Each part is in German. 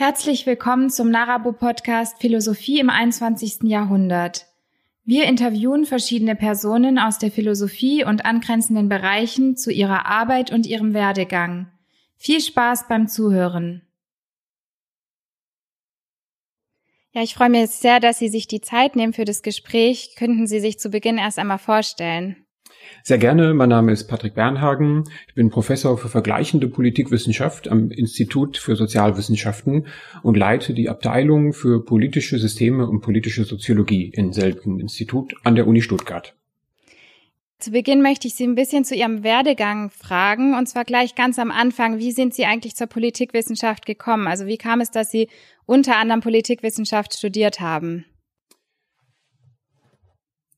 Herzlich willkommen zum Narabo Podcast Philosophie im 21. Jahrhundert. Wir interviewen verschiedene Personen aus der Philosophie und angrenzenden Bereichen zu ihrer Arbeit und ihrem Werdegang. Viel Spaß beim Zuhören. Ja, ich freue mich sehr, dass Sie sich die Zeit nehmen für das Gespräch. Könnten Sie sich zu Beginn erst einmal vorstellen? Sehr gerne. Mein Name ist Patrick Bernhagen. Ich bin Professor für vergleichende Politikwissenschaft am Institut für Sozialwissenschaften und leite die Abteilung für politische Systeme und politische Soziologie in selben Institut an der Uni Stuttgart. Zu Beginn möchte ich Sie ein bisschen zu Ihrem Werdegang fragen, und zwar gleich ganz am Anfang. Wie sind Sie eigentlich zur Politikwissenschaft gekommen? Also wie kam es, dass Sie unter anderem Politikwissenschaft studiert haben?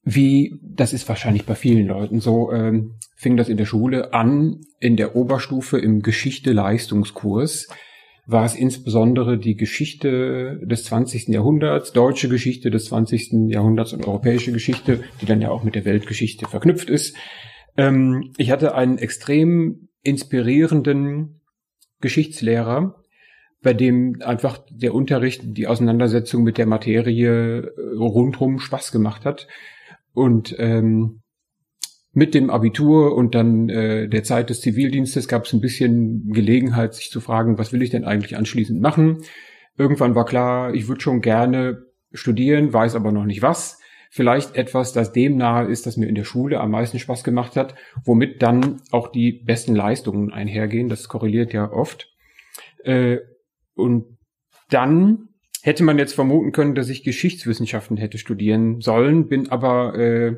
Wie, das ist wahrscheinlich bei vielen Leuten so, ähm, fing das in der Schule an, in der Oberstufe im Geschichte-Leistungskurs war es insbesondere die Geschichte des 20. Jahrhunderts, deutsche Geschichte des 20. Jahrhunderts und europäische Geschichte, die dann ja auch mit der Weltgeschichte verknüpft ist. Ähm, ich hatte einen extrem inspirierenden Geschichtslehrer, bei dem einfach der Unterricht, die Auseinandersetzung mit der Materie äh, rundrum Spaß gemacht hat. Und ähm, mit dem Abitur und dann äh, der Zeit des Zivildienstes gab es ein bisschen Gelegenheit, sich zu fragen, was will ich denn eigentlich anschließend machen. Irgendwann war klar, ich würde schon gerne studieren, weiß aber noch nicht was. Vielleicht etwas, das dem nahe ist, das mir in der Schule am meisten Spaß gemacht hat, womit dann auch die besten Leistungen einhergehen. Das korreliert ja oft. Äh, und dann hätte man jetzt vermuten können, dass ich Geschichtswissenschaften hätte studieren sollen, bin aber äh,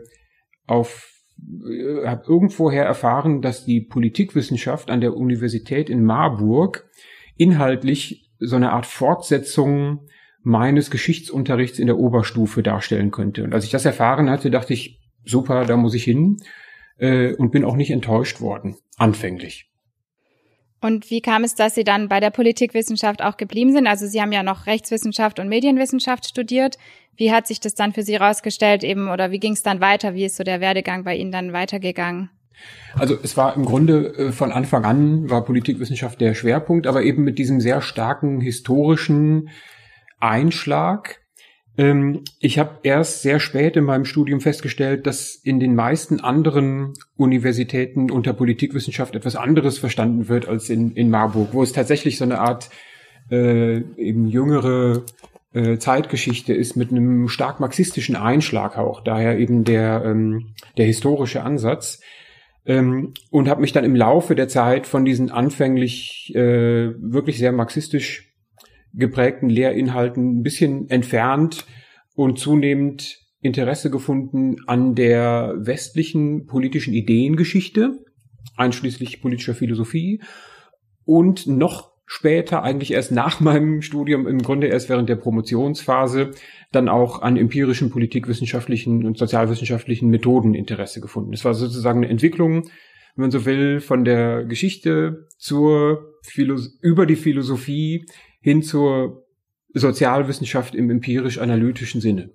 auf äh, habe irgendwoher erfahren, dass die Politikwissenschaft an der Universität in Marburg inhaltlich so eine Art Fortsetzung meines Geschichtsunterrichts in der Oberstufe darstellen könnte. Und als ich das erfahren hatte, dachte ich, super, da muss ich hin äh, und bin auch nicht enttäuscht worden, anfänglich. Und wie kam es, dass Sie dann bei der Politikwissenschaft auch geblieben sind? Also Sie haben ja noch Rechtswissenschaft und Medienwissenschaft studiert. Wie hat sich das dann für Sie herausgestellt eben oder wie ging es dann weiter? Wie ist so der Werdegang bei Ihnen dann weitergegangen? Also es war im Grunde äh, von Anfang an war Politikwissenschaft der Schwerpunkt, aber eben mit diesem sehr starken historischen Einschlag ähm, ich habe erst sehr spät in meinem Studium festgestellt, dass in den meisten anderen Universitäten unter Politikwissenschaft etwas anderes verstanden wird als in, in Marburg, wo es tatsächlich so eine Art äh, eben jüngere äh, Zeitgeschichte ist mit einem stark marxistischen Einschlag auch, daher eben der, ähm, der historische Ansatz. Ähm, und habe mich dann im Laufe der Zeit von diesen anfänglich äh, wirklich sehr marxistisch geprägten Lehrinhalten ein bisschen entfernt und zunehmend Interesse gefunden an der westlichen politischen Ideengeschichte, einschließlich politischer Philosophie und noch später, eigentlich erst nach meinem Studium, im Grunde erst während der Promotionsphase, dann auch an empirischen politikwissenschaftlichen und sozialwissenschaftlichen Methoden Interesse gefunden. Es war sozusagen eine Entwicklung, wenn man so will, von der Geschichte zur Philo über die Philosophie hin zur Sozialwissenschaft im empirisch-analytischen Sinne.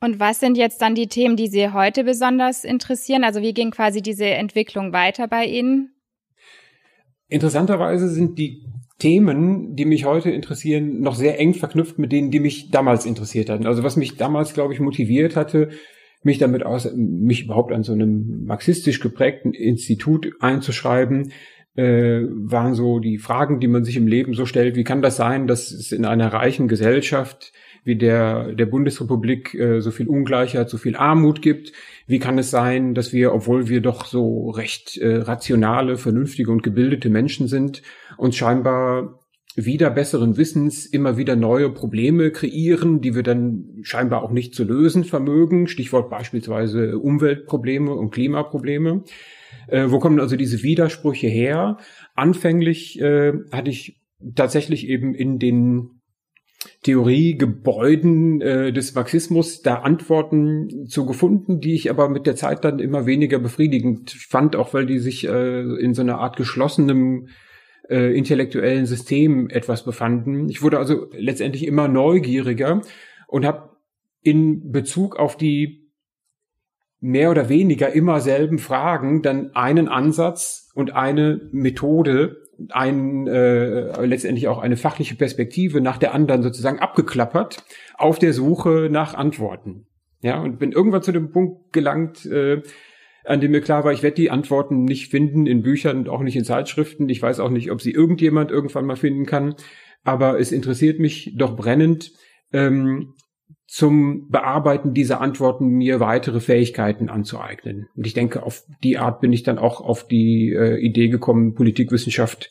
Und was sind jetzt dann die Themen, die Sie heute besonders interessieren? Also wie ging quasi diese Entwicklung weiter bei Ihnen? Interessanterweise sind die Themen, die mich heute interessieren, noch sehr eng verknüpft mit denen, die mich damals interessiert hatten. Also was mich damals, glaube ich, motiviert hatte, mich damit aus, mich überhaupt an so einem marxistisch geprägten Institut einzuschreiben, äh, waren so die Fragen, die man sich im Leben so stellt. Wie kann das sein, dass es in einer reichen Gesellschaft wie der, der Bundesrepublik äh, so viel Ungleichheit, so viel Armut gibt? Wie kann es sein, dass wir, obwohl wir doch so recht äh, rationale, vernünftige und gebildete Menschen sind, uns scheinbar wieder besseren Wissens immer wieder neue Probleme kreieren, die wir dann scheinbar auch nicht zu lösen vermögen. Stichwort beispielsweise Umweltprobleme und Klimaprobleme. Äh, wo kommen also diese Widersprüche her? Anfänglich äh, hatte ich tatsächlich eben in den Theoriegebäuden äh, des Marxismus da Antworten zu gefunden, die ich aber mit der Zeit dann immer weniger befriedigend fand, auch weil die sich äh, in so einer Art geschlossenem äh, intellektuellen System etwas befanden. Ich wurde also letztendlich immer neugieriger und habe in Bezug auf die mehr oder weniger immer selben Fragen dann einen Ansatz und eine Methode ein äh, letztendlich auch eine fachliche Perspektive nach der anderen sozusagen abgeklappert auf der Suche nach Antworten. Ja, und bin irgendwann zu dem Punkt gelangt, äh, an dem mir klar war, ich werde die Antworten nicht finden in Büchern und auch nicht in Zeitschriften. Ich weiß auch nicht, ob sie irgendjemand irgendwann mal finden kann. Aber es interessiert mich doch brennend, ähm, zum Bearbeiten dieser Antworten mir weitere Fähigkeiten anzueignen. Und ich denke, auf die Art bin ich dann auch auf die äh, Idee gekommen, Politikwissenschaft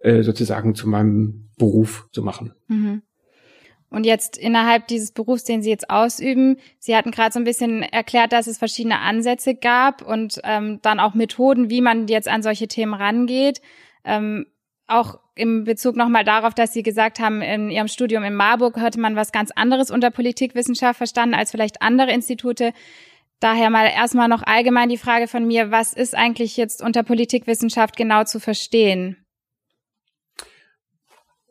äh, sozusagen zu meinem Beruf zu machen. Mhm. Und jetzt innerhalb dieses Berufs, den Sie jetzt ausüben, Sie hatten gerade so ein bisschen erklärt, dass es verschiedene Ansätze gab und ähm, dann auch Methoden, wie man jetzt an solche Themen rangeht. Ähm, auch im Bezug nochmal darauf, dass Sie gesagt haben, in Ihrem Studium in Marburg hatte man was ganz anderes unter Politikwissenschaft verstanden als vielleicht andere Institute. Daher mal erstmal noch allgemein die Frage von mir, was ist eigentlich jetzt unter Politikwissenschaft genau zu verstehen?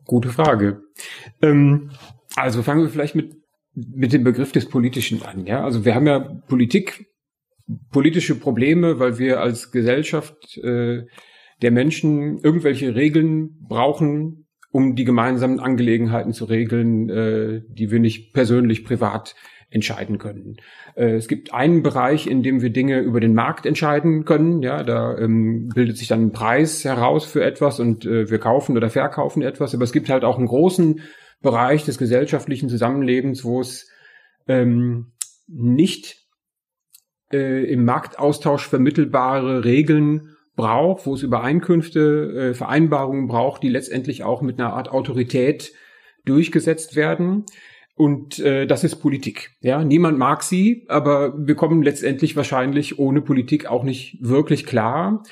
Gute Frage. Ähm, also fangen wir vielleicht mit, mit dem Begriff des Politischen an. Ja? Also wir haben ja Politik, politische Probleme, weil wir als Gesellschaft äh, der Menschen irgendwelche Regeln brauchen, um die gemeinsamen Angelegenheiten zu regeln, äh, die wir nicht persönlich, privat entscheiden können. Äh, es gibt einen Bereich, in dem wir Dinge über den Markt entscheiden können. Ja, da ähm, bildet sich dann ein Preis heraus für etwas und äh, wir kaufen oder verkaufen etwas. Aber es gibt halt auch einen großen Bereich des gesellschaftlichen Zusammenlebens, wo es ähm, nicht äh, im Marktaustausch vermittelbare Regeln braucht, wo es Übereinkünfte, äh, Vereinbarungen braucht, die letztendlich auch mit einer Art Autorität durchgesetzt werden. Und äh, das ist Politik. Ja, niemand mag sie, aber wir kommen letztendlich wahrscheinlich ohne Politik auch nicht wirklich klar.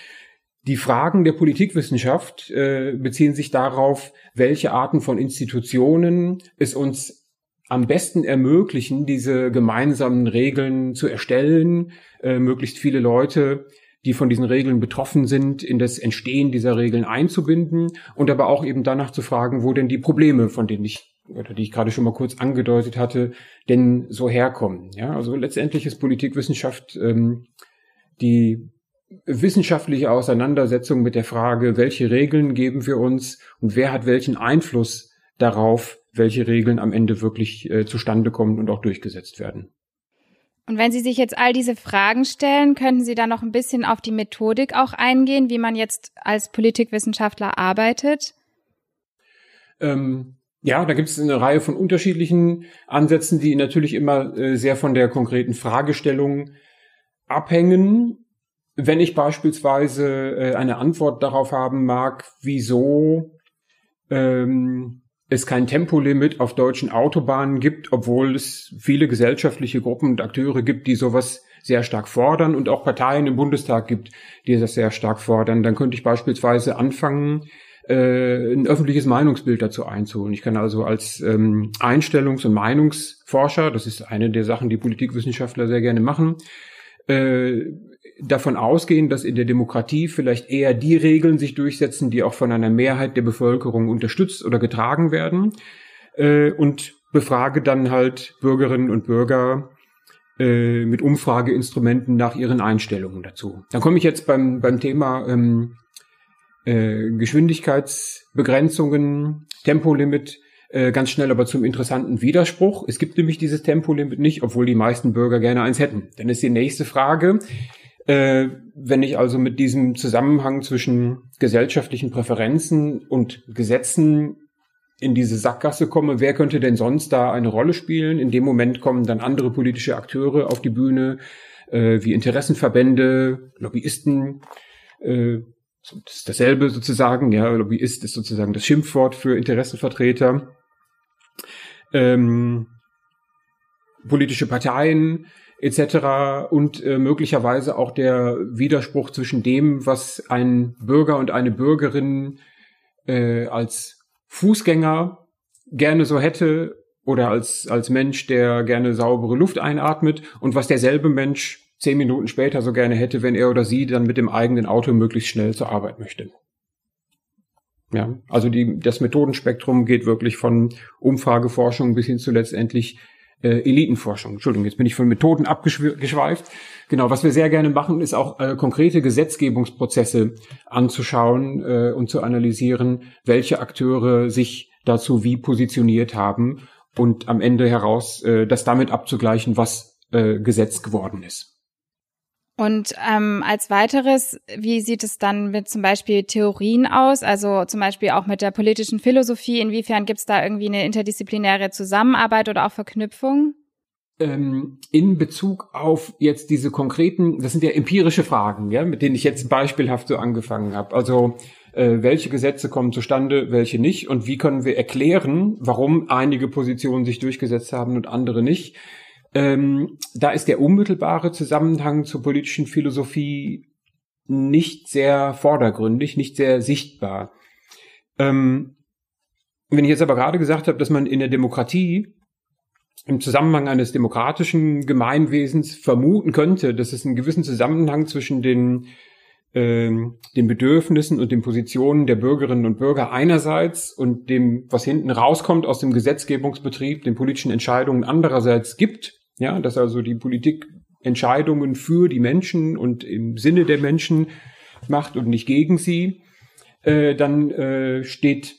Die Fragen der Politikwissenschaft äh, beziehen sich darauf, welche Arten von Institutionen es uns am besten ermöglichen, diese gemeinsamen Regeln zu erstellen, äh, möglichst viele Leute die von diesen Regeln betroffen sind, in das Entstehen dieser Regeln einzubinden und aber auch eben danach zu fragen, wo denn die Probleme, von denen ich oder die ich gerade schon mal kurz angedeutet hatte, denn so herkommen. Ja, also letztendlich ist Politikwissenschaft ähm, die wissenschaftliche Auseinandersetzung mit der Frage, welche Regeln geben wir uns und wer hat welchen Einfluss darauf, welche Regeln am Ende wirklich äh, zustande kommen und auch durchgesetzt werden. Und wenn Sie sich jetzt all diese Fragen stellen, könnten Sie da noch ein bisschen auf die Methodik auch eingehen, wie man jetzt als Politikwissenschaftler arbeitet? Ähm, ja, da gibt es eine Reihe von unterschiedlichen Ansätzen, die natürlich immer äh, sehr von der konkreten Fragestellung abhängen. Wenn ich beispielsweise äh, eine Antwort darauf haben mag, wieso ähm, es kein Tempolimit auf deutschen Autobahnen gibt, obwohl es viele gesellschaftliche Gruppen und Akteure gibt, die sowas sehr stark fordern und auch Parteien im Bundestag gibt, die das sehr stark fordern, dann könnte ich beispielsweise anfangen, äh, ein öffentliches Meinungsbild dazu einzuholen. Ich kann also als ähm, Einstellungs- und Meinungsforscher, das ist eine der Sachen, die Politikwissenschaftler sehr gerne machen, äh, davon ausgehen, dass in der Demokratie vielleicht eher die Regeln sich durchsetzen, die auch von einer Mehrheit der Bevölkerung unterstützt oder getragen werden. Äh, und befrage dann halt Bürgerinnen und Bürger äh, mit Umfrageinstrumenten nach ihren Einstellungen dazu. Dann komme ich jetzt beim, beim Thema ähm, äh, Geschwindigkeitsbegrenzungen, Tempolimit äh, ganz schnell aber zum interessanten Widerspruch. Es gibt nämlich dieses Tempolimit nicht, obwohl die meisten Bürger gerne eins hätten. Dann ist die nächste Frage, äh, wenn ich also mit diesem Zusammenhang zwischen gesellschaftlichen Präferenzen und Gesetzen in diese Sackgasse komme, wer könnte denn sonst da eine Rolle spielen? In dem Moment kommen dann andere politische Akteure auf die Bühne, äh, wie Interessenverbände, Lobbyisten. Äh, das ist dasselbe sozusagen. Ja, Lobbyist ist sozusagen das Schimpfwort für Interessenvertreter. Ähm, politische Parteien, etc. und äh, möglicherweise auch der Widerspruch zwischen dem, was ein Bürger und eine Bürgerin äh, als Fußgänger gerne so hätte oder als, als Mensch, der gerne saubere Luft einatmet und was derselbe Mensch zehn Minuten später so gerne hätte, wenn er oder sie dann mit dem eigenen Auto möglichst schnell zur Arbeit möchte. Ja, also die, das Methodenspektrum geht wirklich von Umfrageforschung bis hin zu letztendlich äh, Elitenforschung. Entschuldigung, jetzt bin ich von Methoden abgeschweift. Genau, was wir sehr gerne machen, ist auch äh, konkrete Gesetzgebungsprozesse anzuschauen äh, und zu analysieren, welche Akteure sich dazu wie positioniert haben und am Ende heraus äh, das damit abzugleichen, was äh, Gesetz geworden ist. Und ähm, als weiteres, wie sieht es dann mit zum Beispiel Theorien aus? Also zum Beispiel auch mit der politischen Philosophie. Inwiefern gibt es da irgendwie eine interdisziplinäre Zusammenarbeit oder auch Verknüpfung? Ähm, in Bezug auf jetzt diese konkreten, das sind ja empirische Fragen, ja, mit denen ich jetzt beispielhaft so angefangen habe. Also äh, welche Gesetze kommen zustande, welche nicht und wie können wir erklären, warum einige Positionen sich durchgesetzt haben und andere nicht ähm, da ist der unmittelbare Zusammenhang zur politischen Philosophie nicht sehr vordergründig, nicht sehr sichtbar. Ähm, wenn ich jetzt aber gerade gesagt habe, dass man in der Demokratie im Zusammenhang eines demokratischen Gemeinwesens vermuten könnte, dass es einen gewissen Zusammenhang zwischen den, äh, den Bedürfnissen und den Positionen der Bürgerinnen und Bürger einerseits und dem, was hinten rauskommt aus dem Gesetzgebungsbetrieb, den politischen Entscheidungen andererseits gibt, ja, dass also die Politik Entscheidungen für die Menschen und im Sinne der Menschen macht und nicht gegen sie, äh, dann äh, steht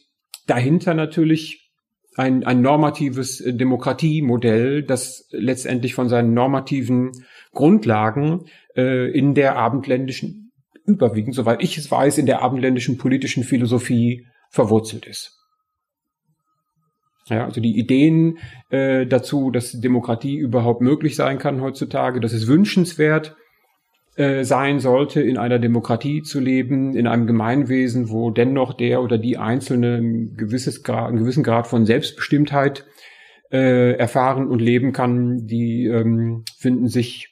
dahinter natürlich ein, ein normatives Demokratiemodell, das letztendlich von seinen normativen Grundlagen äh, in der abendländischen, überwiegend, soweit ich es weiß, in der abendländischen politischen Philosophie verwurzelt ist. Ja, also die Ideen äh, dazu, dass Demokratie überhaupt möglich sein kann heutzutage, dass es wünschenswert äh, sein sollte, in einer Demokratie zu leben, in einem Gemeinwesen, wo dennoch der oder die Einzelne ein gewisses Grad, einen gewissen Grad von Selbstbestimmtheit äh, erfahren und leben kann, die ähm, finden sich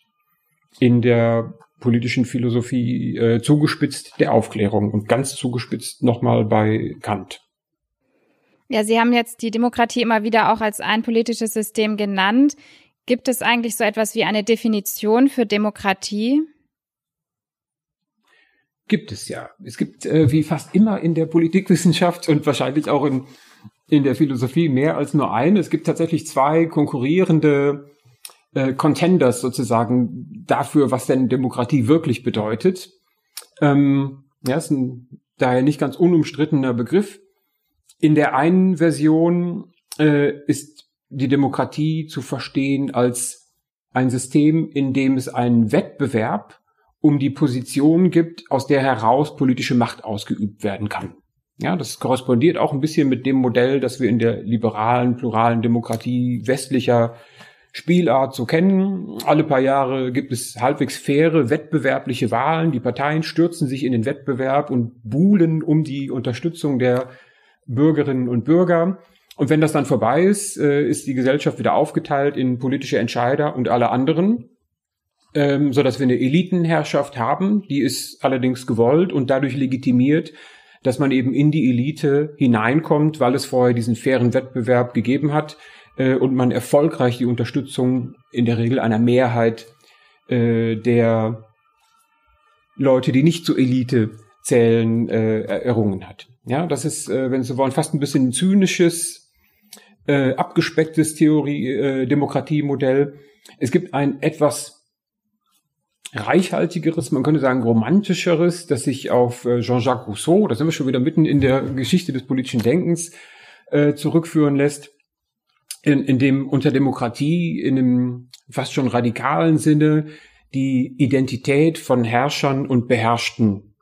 in der politischen Philosophie äh, zugespitzt der Aufklärung und ganz zugespitzt nochmal bei Kant. Ja, Sie haben jetzt die Demokratie immer wieder auch als ein politisches System genannt. Gibt es eigentlich so etwas wie eine Definition für Demokratie? Gibt es ja. Es gibt äh, wie fast immer in der Politikwissenschaft und wahrscheinlich auch in, in der Philosophie mehr als nur eine. Es gibt tatsächlich zwei konkurrierende äh, Contenders sozusagen dafür, was denn Demokratie wirklich bedeutet. Ähm, ja, ist ein daher nicht ganz unumstrittener Begriff. In der einen Version äh, ist die Demokratie zu verstehen als ein System, in dem es einen Wettbewerb um die Position gibt, aus der heraus politische Macht ausgeübt werden kann. Ja, das korrespondiert auch ein bisschen mit dem Modell, das wir in der liberalen, pluralen Demokratie westlicher Spielart so kennen. Alle paar Jahre gibt es halbwegs faire, wettbewerbliche Wahlen. Die Parteien stürzen sich in den Wettbewerb und buhlen um die Unterstützung der Bürgerinnen und Bürger. Und wenn das dann vorbei ist, äh, ist die Gesellschaft wieder aufgeteilt in politische Entscheider und alle anderen, ähm, so dass wir eine Elitenherrschaft haben. Die ist allerdings gewollt und dadurch legitimiert, dass man eben in die Elite hineinkommt, weil es vorher diesen fairen Wettbewerb gegeben hat äh, und man erfolgreich die Unterstützung in der Regel einer Mehrheit äh, der Leute, die nicht zur Elite zählen, äh, errungen hat. Ja, das ist, äh, wenn Sie wollen, fast ein bisschen zynisches, äh, abgespecktes Theorie, äh, Demokratiemodell. Es gibt ein etwas reichhaltigeres, man könnte sagen romantischeres, das sich auf äh, Jean-Jacques Rousseau, da sind wir schon wieder mitten in der Geschichte des politischen Denkens, äh, zurückführen lässt, in, in dem unter Demokratie in einem fast schon radikalen Sinne die Identität von Herrschern und Beherrschten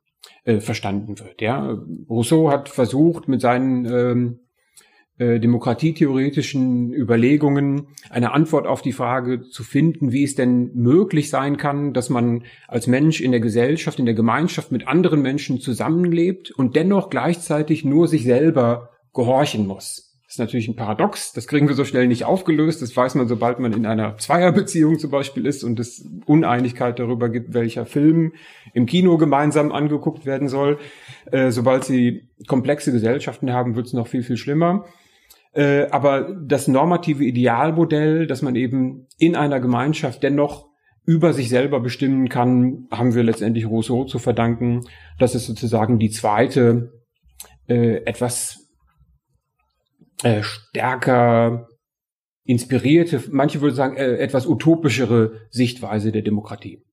äh, verstanden wird. Ja, Rousseau hat versucht mit seinen ähm, äh, demokratietheoretischen Überlegungen eine Antwort auf die Frage zu finden, wie es denn möglich sein kann, dass man als Mensch in der Gesellschaft, in der Gemeinschaft mit anderen Menschen zusammenlebt und dennoch gleichzeitig nur sich selber gehorchen muss. Ist natürlich ein Paradox. Das kriegen wir so schnell nicht aufgelöst. Das weiß man, sobald man in einer Zweierbeziehung zum Beispiel ist und es Uneinigkeit darüber gibt, welcher Film im Kino gemeinsam angeguckt werden soll. Äh, sobald sie komplexe Gesellschaften haben, wird es noch viel, viel schlimmer. Äh, aber das normative Idealmodell, dass man eben in einer Gemeinschaft dennoch über sich selber bestimmen kann, haben wir letztendlich Rousseau zu verdanken. Das ist sozusagen die zweite, äh, etwas äh, stärker inspirierte, manche würden sagen, äh, etwas utopischere Sichtweise der Demokratie.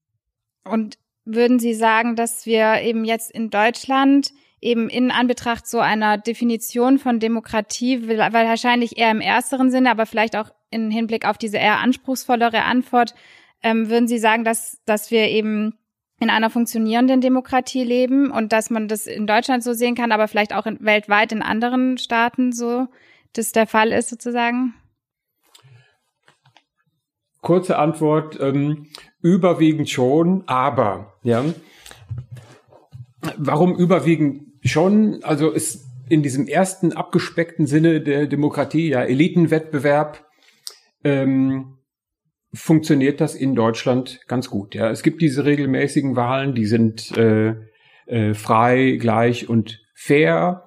Und würden Sie sagen, dass wir eben jetzt in Deutschland eben in Anbetracht so einer Definition von Demokratie, weil wahrscheinlich eher im ersteren Sinne, aber vielleicht auch in Hinblick auf diese eher anspruchsvollere Antwort, ähm, würden Sie sagen, dass, dass wir eben in einer funktionierenden Demokratie leben und dass man das in Deutschland so sehen kann, aber vielleicht auch in, weltweit in anderen Staaten so das der Fall ist sozusagen? Kurze Antwort, ähm, überwiegend schon, aber, ja. Warum überwiegend schon? Also ist in diesem ersten abgespeckten Sinne der Demokratie, ja, Elitenwettbewerb, ähm, funktioniert das in Deutschland ganz gut. Ja, es gibt diese regelmäßigen Wahlen, die sind äh, äh, frei, gleich und fair.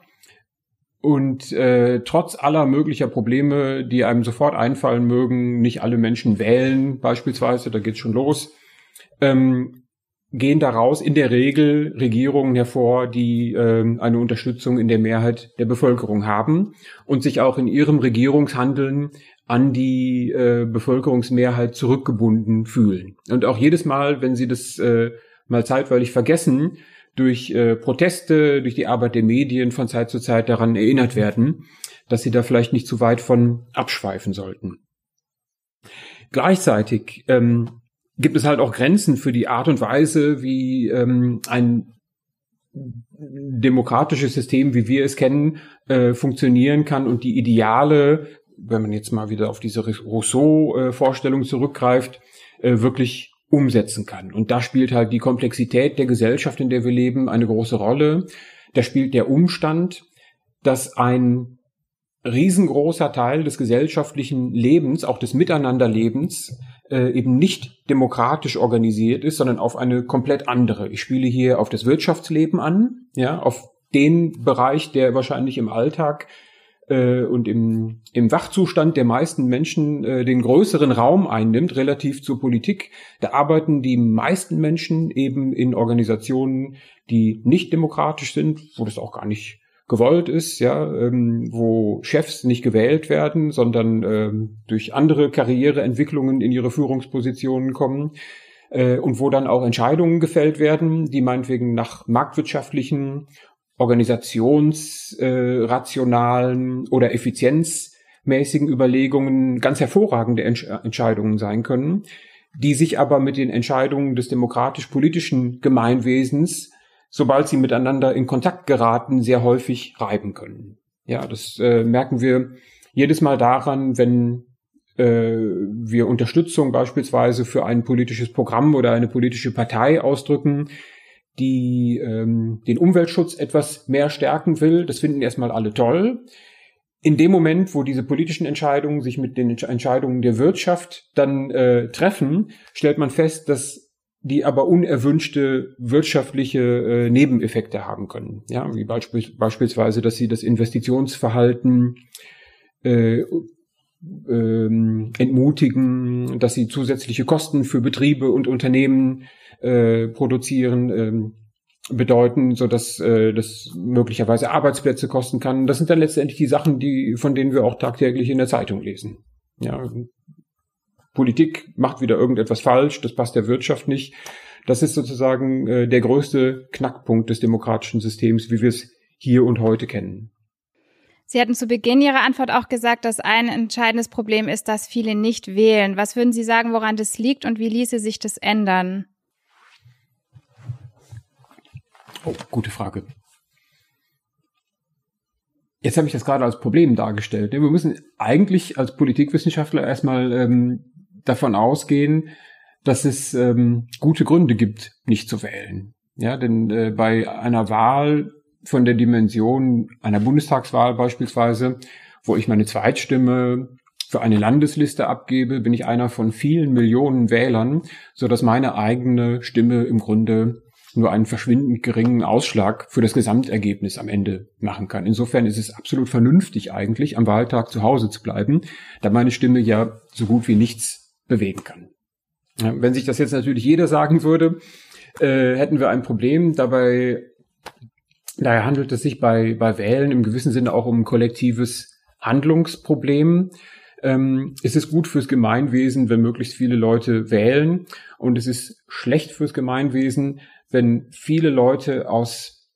Und äh, trotz aller möglicher Probleme, die einem sofort einfallen mögen, nicht alle Menschen wählen beispielsweise, da geht's schon los, ähm, gehen daraus in der Regel Regierungen hervor, die ähm, eine Unterstützung in der Mehrheit der Bevölkerung haben und sich auch in ihrem Regierungshandeln an die äh, Bevölkerungsmehrheit zurückgebunden fühlen. Und auch jedes Mal, wenn sie das äh, mal zeitweilig vergessen, durch äh, Proteste, durch die Arbeit der Medien von Zeit zu Zeit daran erinnert werden, dass sie da vielleicht nicht zu weit von abschweifen sollten. Gleichzeitig ähm, gibt es halt auch Grenzen für die Art und Weise, wie ähm, ein demokratisches System, wie wir es kennen, äh, funktionieren kann und die Ideale wenn man jetzt mal wieder auf diese Rousseau-Vorstellung zurückgreift, äh, wirklich umsetzen kann. Und da spielt halt die Komplexität der Gesellschaft, in der wir leben, eine große Rolle. Da spielt der Umstand, dass ein riesengroßer Teil des gesellschaftlichen Lebens, auch des Miteinanderlebens, äh, eben nicht demokratisch organisiert ist, sondern auf eine komplett andere. Ich spiele hier auf das Wirtschaftsleben an, ja, auf den Bereich, der wahrscheinlich im Alltag äh, und im, im Wachzustand der meisten Menschen äh, den größeren Raum einnimmt, relativ zur Politik. Da arbeiten die meisten Menschen eben in Organisationen, die nicht demokratisch sind, wo das auch gar nicht gewollt ist, ja, ähm, wo Chefs nicht gewählt werden, sondern ähm, durch andere Karriereentwicklungen in ihre Führungspositionen kommen äh, und wo dann auch Entscheidungen gefällt werden, die meinetwegen nach marktwirtschaftlichen organisationsrationalen äh, oder effizienzmäßigen Überlegungen ganz hervorragende Entsch Entscheidungen sein können, die sich aber mit den Entscheidungen des demokratisch-politischen Gemeinwesens, sobald sie miteinander in Kontakt geraten, sehr häufig reiben können. Ja, das äh, merken wir jedes Mal daran, wenn äh, wir Unterstützung beispielsweise für ein politisches Programm oder eine politische Partei ausdrücken, die ähm, den Umweltschutz etwas mehr stärken will. Das finden erstmal alle toll. In dem Moment, wo diese politischen Entscheidungen sich mit den Entscheidungen der Wirtschaft dann äh, treffen, stellt man fest, dass die aber unerwünschte wirtschaftliche äh, Nebeneffekte haben können. Ja, wie beisp beispielsweise, dass sie das Investitionsverhalten äh, ähm, entmutigen, dass sie zusätzliche Kosten für Betriebe und Unternehmen äh, produzieren, ähm, bedeuten, so dass äh, das möglicherweise Arbeitsplätze kosten kann. Das sind dann letztendlich die Sachen, die von denen wir auch tagtäglich in der Zeitung lesen. Ja, Politik macht wieder irgendetwas falsch, das passt der Wirtschaft nicht. Das ist sozusagen äh, der größte Knackpunkt des demokratischen Systems, wie wir es hier und heute kennen. Sie hatten zu Beginn Ihrer Antwort auch gesagt, dass ein entscheidendes Problem ist, dass viele nicht wählen. Was würden Sie sagen, woran das liegt und wie ließe sich das ändern? Oh, gute Frage. Jetzt habe ich das gerade als Problem dargestellt. Wir müssen eigentlich als Politikwissenschaftler erstmal ähm, davon ausgehen, dass es ähm, gute Gründe gibt, nicht zu wählen. Ja, denn äh, bei einer Wahl von der Dimension einer Bundestagswahl beispielsweise, wo ich meine Zweitstimme für eine Landesliste abgebe, bin ich einer von vielen Millionen Wählern, so dass meine eigene Stimme im Grunde nur einen verschwindend geringen Ausschlag für das Gesamtergebnis am Ende machen kann. Insofern ist es absolut vernünftig eigentlich, am Wahltag zu Hause zu bleiben, da meine Stimme ja so gut wie nichts bewegen kann. Wenn sich das jetzt natürlich jeder sagen würde, äh, hätten wir ein Problem. Dabei Daher handelt es sich bei, bei Wählen im gewissen Sinne auch um ein kollektives Handlungsproblem. ähm, es ist gut fürs Gemeinwesen, wenn möglichst viele Leute wählen. Und es ist schlecht fürs Gemeinwesen, wenn viele Leute aus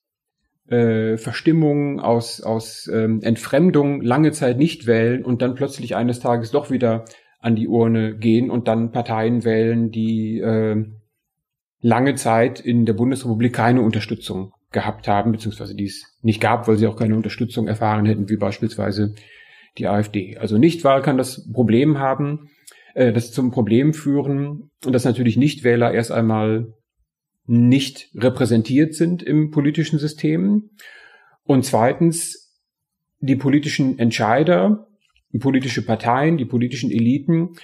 äh, Verstimmung, aus, aus ähm, Entfremdung lange Zeit nicht wählen und dann plötzlich eines Tages doch wieder an die Urne gehen und dann Parteien wählen, die äh, lange Zeit in der Bundesrepublik keine Unterstützung gehabt haben, beziehungsweise die es nicht gab, weil sie auch keine Unterstützung erfahren hätten, wie beispielsweise die AfD. Also Nichtwahl kann das Problem haben, äh, das zum Problem führen und dass natürlich Nichtwähler erst einmal nicht repräsentiert sind im politischen System. Und zweitens, die politischen Entscheider, politische Parteien, die politischen Eliten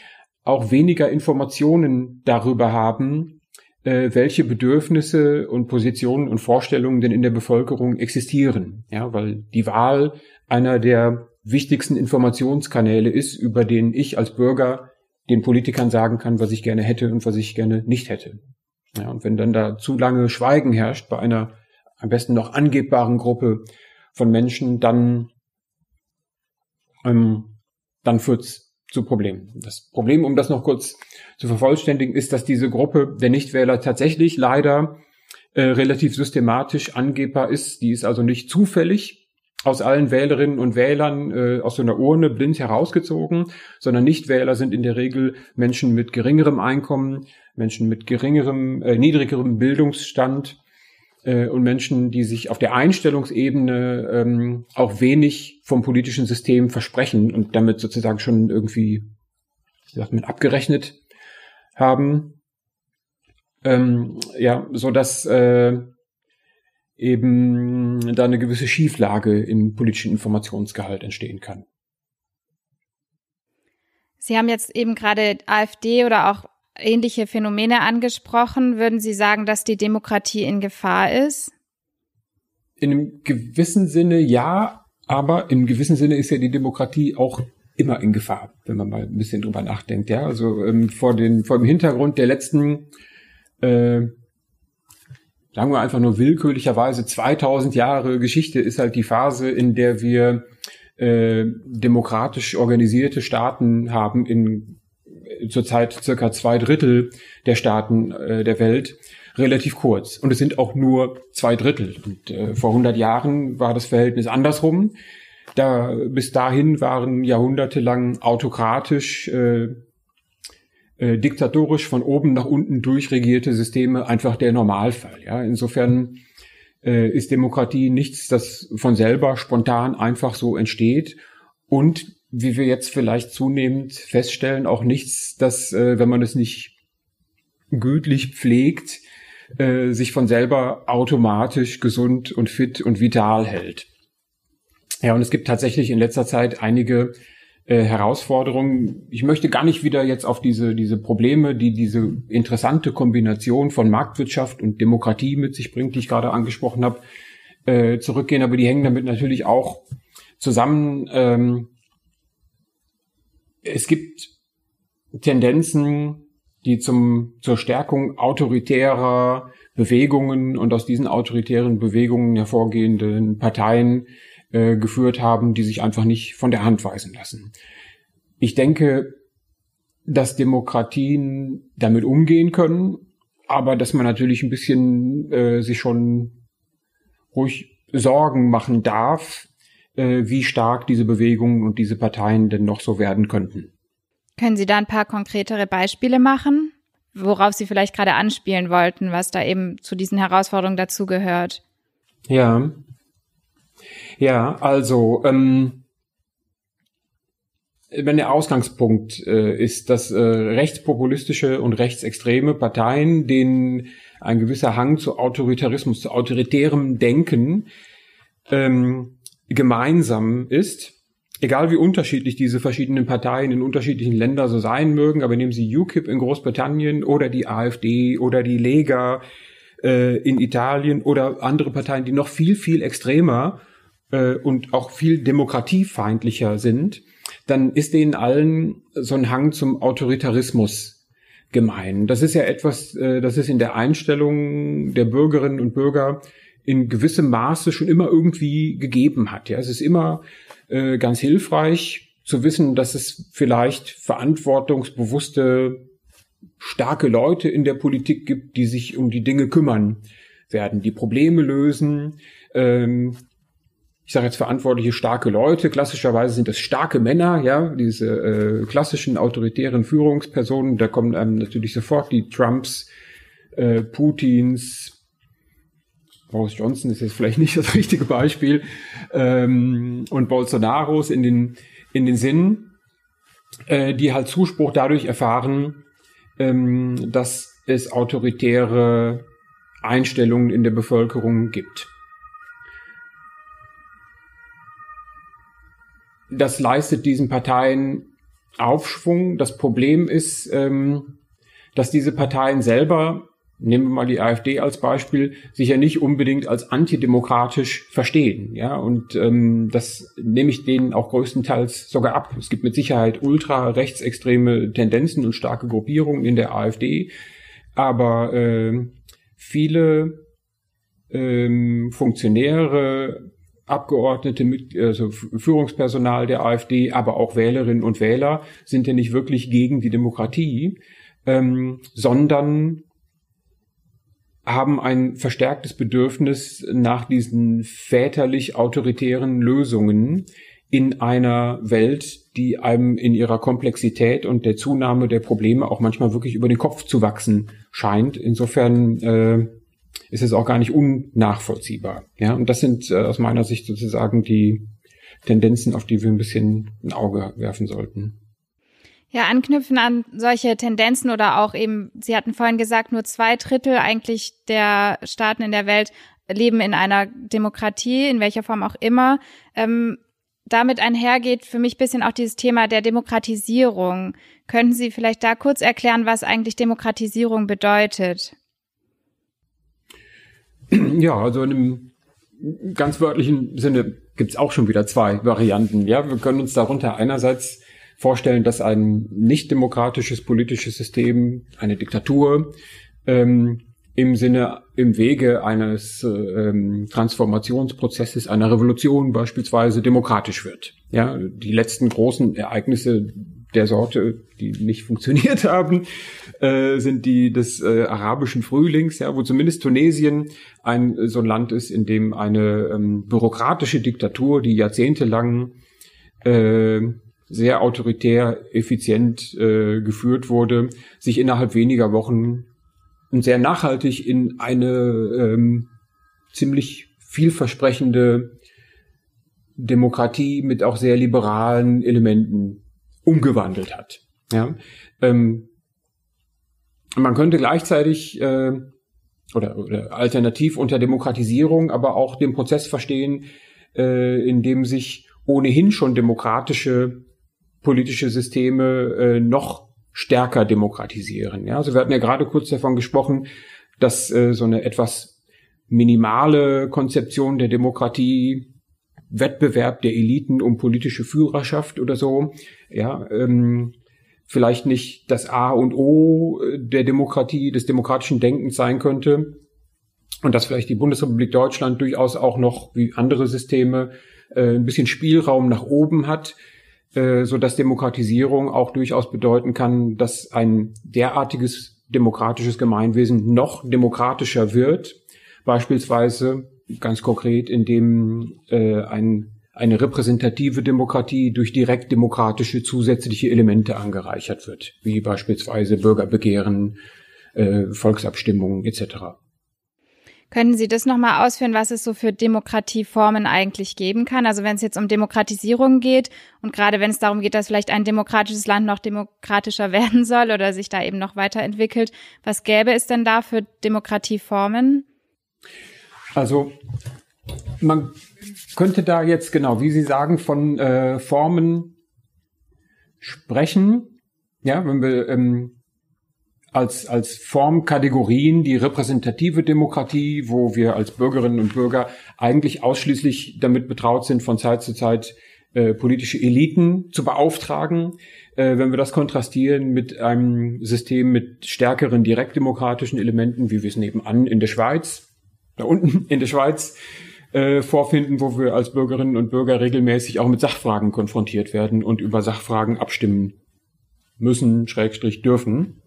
auch weniger Informationen darüber haben, äh, welche Bedürfnisse und Positionen und Vorstellungen denn in der Bevölkerung existieren. Ja, weil die Wahl einer der wichtigsten Informationskanäle ist, über den ich als Bürger den Politikern sagen kann, was ich gerne hätte und was ich gerne nicht hätte. Ja, und wenn dann da zu lange Schweigen herrscht bei einer am besten noch angebbaren Gruppe von Menschen, dann, ähm, dann führt's zu Problemen. Das Problem, um das noch kurz zu vervollständigen, ist, dass diese Gruppe der Nichtwähler tatsächlich leider äh, relativ systematisch angebbar ist. Die ist also nicht zufällig aus allen Wählerinnen und Wählern äh, aus so einer Urne blind herausgezogen, sondern Nichtwähler sind in der Regel Menschen mit geringerem Einkommen, Menschen mit geringerem, äh, niedrigerem Bildungsstand äh, und Menschen, die sich auf der Einstellungsebene ähm, auch wenig vom politischen System versprechen und damit sozusagen schon irgendwie, wie sagt man, abgerechnet haben. Ähm, ja, so dass äh, eben da eine gewisse Schieflage im politischen Informationsgehalt entstehen kann. Sie haben jetzt eben gerade AfD oder auch ähnliche Phänomene angesprochen. Würden Sie sagen, dass die Demokratie in Gefahr ist? In einem gewissen Sinne ja, aber im gewissen Sinne ist ja die Demokratie auch immer in Gefahr, wenn man mal ein bisschen drüber nachdenkt. Ja, also ähm, vor, den, vor dem Hintergrund der letzten äh, sagen wir einfach nur willkürlicherweise 2000 Jahre Geschichte ist halt die Phase, in der wir äh, demokratisch organisierte Staaten haben in zurzeit circa zwei Drittel der Staaten äh, der Welt relativ kurz. Und es sind auch nur zwei Drittel. Und äh, vor 100 Jahren war das Verhältnis andersrum. Da bis dahin waren jahrhundertelang autokratisch äh, äh, diktatorisch von oben nach unten durchregierte Systeme einfach der Normalfall. Ja, insofern äh, ist Demokratie nichts, das von selber spontan einfach so entsteht und wie wir jetzt vielleicht zunehmend feststellen, auch nichts, das, äh, wenn man es nicht gütlich pflegt, äh, sich von selber automatisch gesund und fit und vital hält. Ja, und es gibt tatsächlich in letzter Zeit einige äh, Herausforderungen. Ich möchte gar nicht wieder jetzt auf diese, diese Probleme, die diese interessante Kombination von Marktwirtschaft und Demokratie mit sich bringt, die ich gerade angesprochen habe, äh, zurückgehen, aber die hängen damit natürlich auch zusammen. Ähm, es gibt Tendenzen, die zum, zur Stärkung autoritärer Bewegungen und aus diesen autoritären Bewegungen hervorgehenden Parteien äh, geführt haben, die sich einfach nicht von der Hand weisen lassen. Ich denke, dass Demokratien damit umgehen können, aber dass man natürlich ein bisschen äh, sich schon ruhig Sorgen machen darf, äh, wie stark diese Bewegungen und diese Parteien denn noch so werden könnten. Können Sie da ein paar konkretere Beispiele machen, worauf Sie vielleicht gerade anspielen wollten, was da eben zu diesen Herausforderungen dazugehört? Ja, ja, also ähm, wenn der Ausgangspunkt äh, ist, dass äh, rechtspopulistische und rechtsextreme Parteien, denen ein gewisser Hang zu Autoritarismus, zu autoritärem Denken ähm, gemeinsam ist, egal wie unterschiedlich diese verschiedenen Parteien in unterschiedlichen Ländern so sein mögen, aber nehmen Sie UKIP in Großbritannien oder die AfD oder die Lega äh, in Italien oder andere Parteien, die noch viel, viel extremer äh, und auch viel demokratiefeindlicher sind, dann ist denen allen so ein Hang zum Autoritarismus gemein. Das ist ja etwas, äh, das ist in der Einstellung der Bürgerinnen und Bürger in gewissem Maße schon immer irgendwie gegeben hat. Ja, es ist immer äh, ganz hilfreich, zu wissen, dass es vielleicht verantwortungsbewusste, starke Leute in der Politik gibt, die sich um die Dinge kümmern werden, die Probleme lösen. Ähm, ich sage jetzt verantwortliche starke Leute. Klassischerweise sind das starke Männer, ja, diese äh, klassischen autoritären Führungspersonen. Da kommen einem natürlich sofort die Trumps, äh, Putins, Boris Johnson ist jetzt vielleicht nicht das richtige Beispiel, ähm, und Bolsonaros in den, in den Sinn, äh, die halt Zuspruch dadurch erfahren, ähm, dass es autoritäre Einstellungen in der Bevölkerung gibt. Das leistet diesen Parteien Aufschwung. Das Problem ist, ähm, dass diese Parteien selber nehmen wir mal die AfD als Beispiel, sich ja nicht unbedingt als antidemokratisch verstehen. Ja, und ähm, das nehme ich denen auch größtenteils sogar ab. Es gibt mit Sicherheit ultra rechtsextreme Tendenzen und starke Gruppierungen in der AfD, aber äh, viele ähm, Funktionäre, Abgeordnete, also Führungspersonal der AfD, aber auch Wählerinnen und Wähler sind ja nicht wirklich gegen die Demokratie, ähm, sondern haben ein verstärktes Bedürfnis nach diesen väterlich autoritären Lösungen in einer Welt, die einem in ihrer Komplexität und der Zunahme der Probleme auch manchmal wirklich über den Kopf zu wachsen scheint. Insofern äh, ist es auch gar nicht unnachvollziehbar. Ja, und das sind äh, aus meiner Sicht sozusagen die Tendenzen, auf die wir ein bisschen ein Auge werfen sollten. Ja, anknüpfen an solche Tendenzen oder auch eben, Sie hatten vorhin gesagt, nur zwei Drittel eigentlich der Staaten in der Welt leben in einer Demokratie, in welcher Form auch immer. Ähm, damit einhergeht für mich bisschen auch dieses Thema der Demokratisierung. Könnten Sie vielleicht da kurz erklären, was eigentlich Demokratisierung bedeutet? Ja, also in einem ganz wörtlichen Sinne gibt's auch schon wieder zwei Varianten. Ja, wir können uns darunter einerseits vorstellen, dass ein nicht demokratisches politisches System, eine Diktatur, ähm, im Sinne, im Wege eines ähm, Transformationsprozesses, einer Revolution beispielsweise demokratisch wird. Ja, die letzten großen Ereignisse der Sorte, die nicht funktioniert haben, äh, sind die des äh, arabischen Frühlings, ja, wo zumindest Tunesien ein so ein Land ist, in dem eine ähm, bürokratische Diktatur, die jahrzehntelang äh, sehr autoritär, effizient äh, geführt wurde, sich innerhalb weniger Wochen und sehr nachhaltig in eine ähm, ziemlich vielversprechende Demokratie mit auch sehr liberalen Elementen umgewandelt hat. Ja, ähm, man könnte gleichzeitig äh, oder, oder alternativ unter Demokratisierung aber auch den Prozess verstehen, äh, in dem sich ohnehin schon demokratische politische Systeme äh, noch stärker demokratisieren. Ja, also wir hatten ja gerade kurz davon gesprochen, dass äh, so eine etwas minimale Konzeption der Demokratie Wettbewerb der Eliten um politische Führerschaft oder so, ja, ähm, vielleicht nicht das A und O der Demokratie, des demokratischen Denkens sein könnte. Und dass vielleicht die Bundesrepublik Deutschland durchaus auch noch, wie andere Systeme, äh, ein bisschen Spielraum nach oben hat, äh, so dass Demokratisierung auch durchaus bedeuten kann, dass ein derartiges demokratisches Gemeinwesen noch demokratischer wird, beispielsweise ganz konkret, indem äh, ein, eine repräsentative Demokratie durch direkt demokratische zusätzliche Elemente angereichert wird, wie beispielsweise Bürgerbegehren, äh, Volksabstimmungen etc. Können Sie das nochmal ausführen, was es so für Demokratieformen eigentlich geben kann? Also wenn es jetzt um Demokratisierung geht und gerade wenn es darum geht, dass vielleicht ein demokratisches Land noch demokratischer werden soll oder sich da eben noch weiterentwickelt, was gäbe es denn da für Demokratieformen? Also man könnte da jetzt genau, wie Sie sagen, von äh, Formen sprechen. Ja, wenn wir ähm, als, als Formkategorien die repräsentative Demokratie, wo wir als Bürgerinnen und Bürger eigentlich ausschließlich damit betraut sind, von Zeit zu Zeit äh, politische Eliten zu beauftragen. Äh, wenn wir das kontrastieren mit einem System mit stärkeren direktdemokratischen Elementen, wie wir es nebenan in der Schweiz, da unten in der Schweiz äh, vorfinden, wo wir als Bürgerinnen und Bürger regelmäßig auch mit Sachfragen konfrontiert werden und über Sachfragen abstimmen müssen, Schrägstrich dürfen.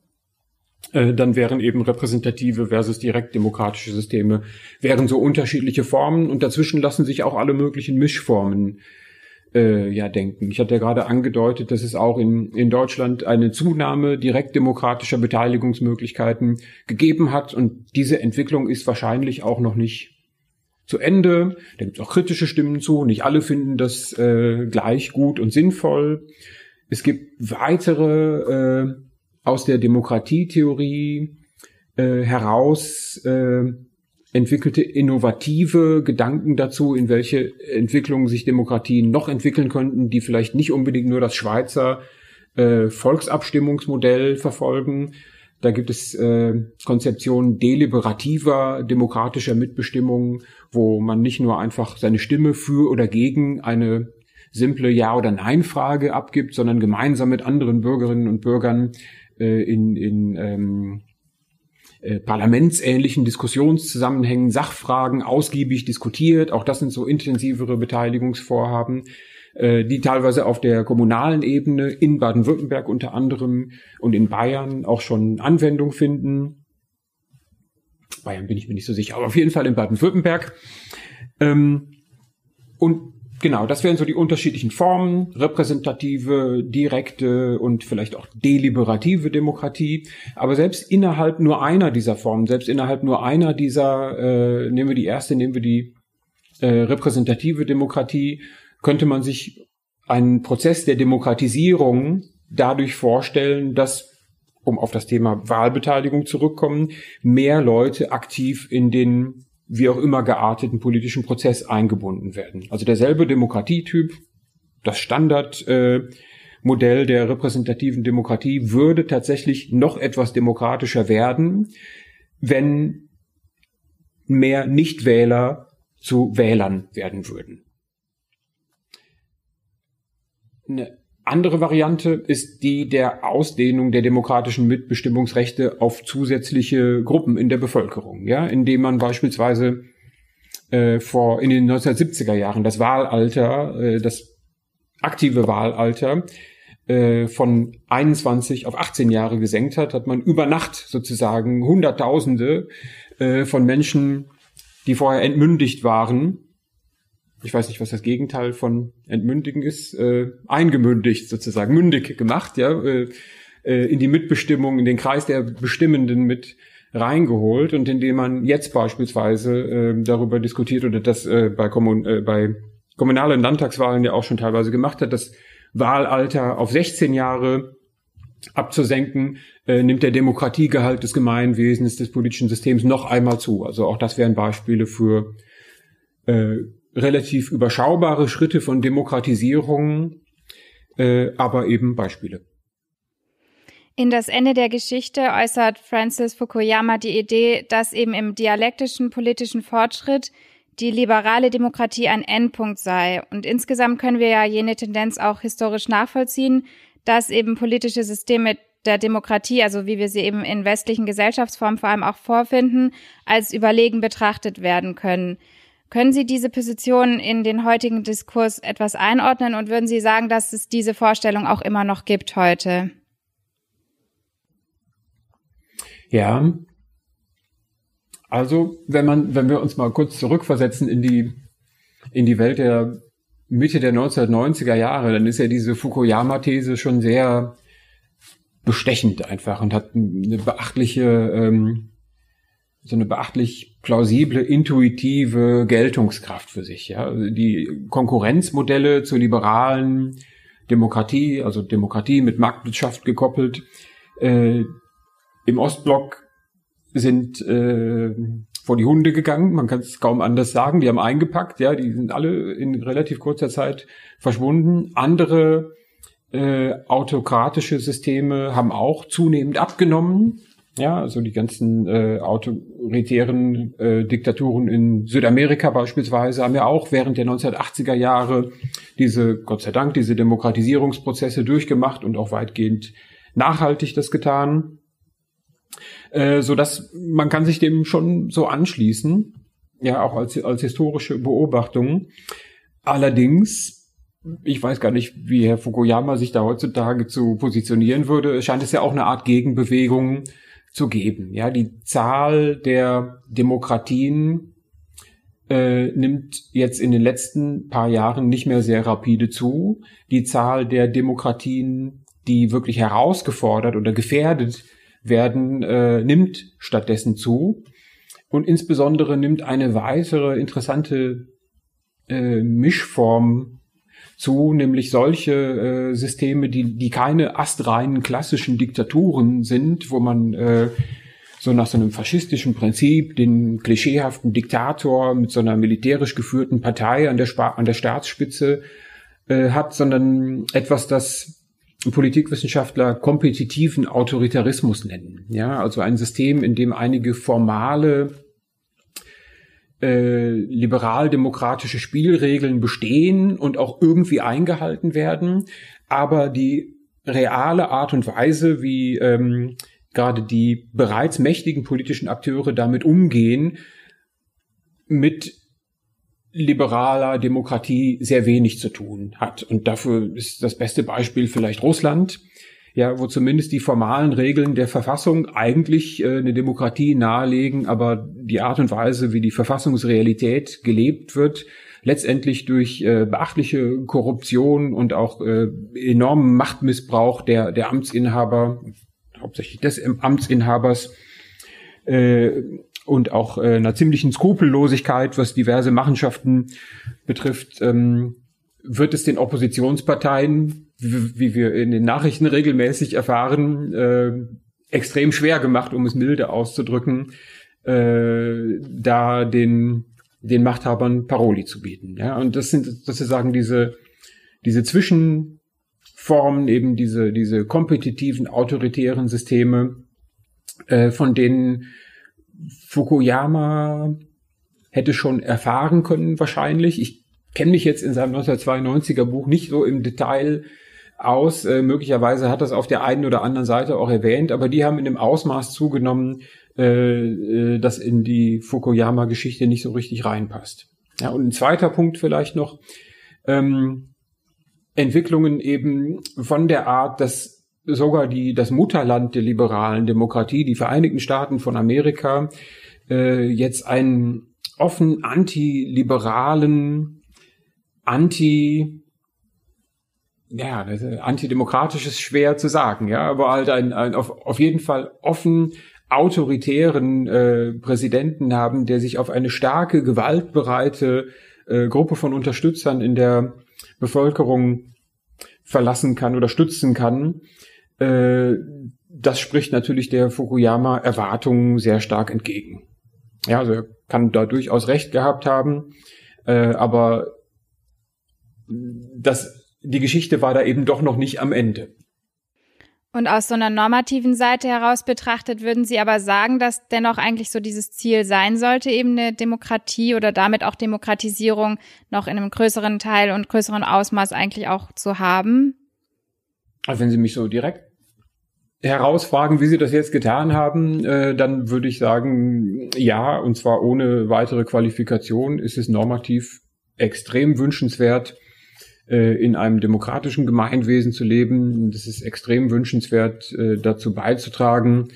Äh, dann wären eben repräsentative versus direkt demokratische Systeme, wären so unterschiedliche Formen und dazwischen lassen sich auch alle möglichen Mischformen äh, ja denken. Ich hatte ja gerade angedeutet, dass es auch in, in Deutschland eine Zunahme direkt demokratischer Beteiligungsmöglichkeiten gegeben hat und diese Entwicklung ist wahrscheinlich auch noch nicht zu Ende. Da gibt es auch kritische Stimmen zu. Nicht alle finden das äh, gleich gut und sinnvoll. Es gibt weitere äh, aus der Demokratietheorie äh, heraus äh, entwickelte innovative Gedanken dazu, in welche Entwicklungen sich Demokratien noch entwickeln könnten, die vielleicht nicht unbedingt nur das Schweizer äh, Volksabstimmungsmodell verfolgen. Da gibt es äh, Konzeptionen deliberativer demokratischer Mitbestimmung, wo man nicht nur einfach seine Stimme für oder gegen eine simple Ja- oder Nein-Frage abgibt, sondern gemeinsam mit anderen Bürgerinnen und Bürgern äh, in, in ähm, äh, parlamentsähnlichen Diskussionszusammenhängen Sachfragen ausgiebig diskutiert. Auch das sind so intensivere Beteiligungsvorhaben, äh, die teilweise auf der kommunalen Ebene in Baden-Württemberg unter anderem und in Bayern auch schon Anwendung finden. Bayern bin ich mir nicht so sicher, aber auf jeden Fall in Baden-Württemberg. Ähm, und genau, das wären so die unterschiedlichen Formen, repräsentative, direkte und vielleicht auch deliberative Demokratie. Aber selbst innerhalb nur einer dieser Formen, selbst innerhalb nur einer dieser, äh, nehmen wir die erste, nehmen wir die äh, repräsentative Demokratie, könnte man sich einen Prozess der Demokratisierung dadurch vorstellen, dass um auf das Thema Wahlbeteiligung zurückkommen, mehr Leute aktiv in den wie auch immer gearteten politischen Prozess eingebunden werden. Also derselbe Demokratietyp, das Standardmodell äh, der repräsentativen Demokratie würde tatsächlich noch etwas demokratischer werden, wenn mehr Nichtwähler zu Wählern werden würden. Eine andere Variante ist die der Ausdehnung der demokratischen Mitbestimmungsrechte auf zusätzliche Gruppen in der Bevölkerung, ja, indem man beispielsweise äh, vor in den 1970er Jahren das Wahlalter, äh, das aktive Wahlalter äh, von 21 auf 18 Jahre gesenkt hat, hat man über Nacht sozusagen Hunderttausende äh, von Menschen, die vorher entmündigt waren, ich weiß nicht, was das Gegenteil von entmündigen ist, äh, eingemündigt sozusagen, mündig gemacht, ja, äh, äh, in die Mitbestimmung, in den Kreis der Bestimmenden mit reingeholt und indem man jetzt beispielsweise äh, darüber diskutiert oder das äh, bei, Kommun äh, bei kommunalen Landtagswahlen ja auch schon teilweise gemacht hat, das Wahlalter auf 16 Jahre abzusenken, äh, nimmt der Demokratiegehalt des Gemeinwesens, des politischen Systems noch einmal zu. Also auch das wären Beispiele für äh, relativ überschaubare Schritte von Demokratisierung, äh, aber eben Beispiele. In das Ende der Geschichte äußert Francis Fukuyama die Idee, dass eben im dialektischen politischen Fortschritt die liberale Demokratie ein Endpunkt sei. Und insgesamt können wir ja jene Tendenz auch historisch nachvollziehen, dass eben politische Systeme der Demokratie, also wie wir sie eben in westlichen Gesellschaftsformen vor allem auch vorfinden, als überlegen betrachtet werden können. Können Sie diese Position in den heutigen Diskurs etwas einordnen und würden Sie sagen, dass es diese Vorstellung auch immer noch gibt heute? Ja. Also, wenn man, wenn wir uns mal kurz zurückversetzen in die, in die Welt der Mitte der 1990er Jahre, dann ist ja diese Fukuyama-These schon sehr bestechend einfach und hat eine beachtliche ähm, so eine beachtlich plausible, intuitive Geltungskraft für sich. Ja? Also die Konkurrenzmodelle zur liberalen Demokratie, also Demokratie mit Marktwirtschaft gekoppelt, äh, im Ostblock sind äh, vor die Hunde gegangen. Man kann es kaum anders sagen. Die haben eingepackt. Ja, die sind alle in relativ kurzer Zeit verschwunden. Andere äh, autokratische Systeme haben auch zunehmend abgenommen. Ja, also die ganzen äh, autoritären äh, Diktaturen in Südamerika beispielsweise haben ja auch während der 1980er Jahre diese, Gott sei Dank, diese Demokratisierungsprozesse durchgemacht und auch weitgehend nachhaltig das getan, äh, so dass man kann sich dem schon so anschließen. ja auch als, als historische Beobachtung. Allerdings, ich weiß gar nicht, wie Herr Fukuyama sich da heutzutage zu positionieren würde, scheint es ja auch eine Art Gegenbewegung zu geben. Ja, die Zahl der Demokratien äh, nimmt jetzt in den letzten paar Jahren nicht mehr sehr rapide zu. Die Zahl der Demokratien, die wirklich herausgefordert oder gefährdet werden, äh, nimmt stattdessen zu. Und insbesondere nimmt eine weitere interessante äh, Mischform zu, nämlich solche äh, Systeme, die, die keine astreinen klassischen Diktaturen sind, wo man äh, so nach so einem faschistischen Prinzip den klischeehaften Diktator mit so einer militärisch geführten Partei an der, Spa an der Staatsspitze äh, hat, sondern etwas, das Politikwissenschaftler kompetitiven Autoritarismus nennen. Ja, also ein System, in dem einige formale äh, liberal-demokratische Spielregeln bestehen und auch irgendwie eingehalten werden, aber die reale Art und Weise, wie ähm, gerade die bereits mächtigen politischen Akteure damit umgehen, mit liberaler Demokratie sehr wenig zu tun hat. Und dafür ist das beste Beispiel vielleicht Russland, ja, wo zumindest die formalen Regeln der Verfassung eigentlich äh, eine Demokratie nahelegen, aber die Art und Weise, wie die Verfassungsrealität gelebt wird, letztendlich durch äh, beachtliche Korruption und auch äh, enormen Machtmissbrauch der, der Amtsinhaber, hauptsächlich des Amtsinhabers, äh, und auch äh, einer ziemlichen Skrupellosigkeit, was diverse Machenschaften betrifft, ähm, wird es den Oppositionsparteien, wie, wie wir in den Nachrichten regelmäßig erfahren, äh, extrem schwer gemacht, um es milde auszudrücken, äh, da den den Machthabern Paroli zu bieten. Ja, und das sind sozusagen diese diese Zwischenformen, eben diese diese kompetitiven autoritären Systeme, äh, von denen Fukuyama hätte schon erfahren können wahrscheinlich. Ich kenne mich jetzt in seinem 1992er Buch nicht so im Detail aus. Äh, möglicherweise hat das auf der einen oder anderen Seite auch erwähnt, aber die haben in dem Ausmaß zugenommen, äh, äh, das in die Fukuyama-Geschichte nicht so richtig reinpasst. Ja, und ein zweiter Punkt vielleicht noch. Ähm, Entwicklungen eben von der Art, dass sogar die, das Mutterland der liberalen Demokratie, die Vereinigten Staaten von Amerika, äh, jetzt einen offen antiliberalen, anti, ja, antidemokratisch ist schwer zu sagen, ja, aber halt ein, ein auf, auf jeden Fall offen autoritären äh, Präsidenten haben, der sich auf eine starke, gewaltbereite äh, Gruppe von Unterstützern in der Bevölkerung verlassen kann oder stützen kann, äh, das spricht natürlich der Fukuyama Erwartungen sehr stark entgegen. Ja, also er kann da durchaus recht gehabt haben, äh, aber das, die Geschichte war da eben doch noch nicht am Ende. Und aus so einer normativen Seite heraus betrachtet, würden Sie aber sagen, dass dennoch eigentlich so dieses Ziel sein sollte, eben eine Demokratie oder damit auch Demokratisierung noch in einem größeren Teil und größeren Ausmaß eigentlich auch zu haben? Also wenn Sie mich so direkt herausfragen, wie Sie das jetzt getan haben, äh, dann würde ich sagen, ja, und zwar ohne weitere Qualifikation ist es normativ extrem wünschenswert, in einem demokratischen Gemeinwesen zu leben. Das ist extrem wünschenswert, äh, dazu beizutragen,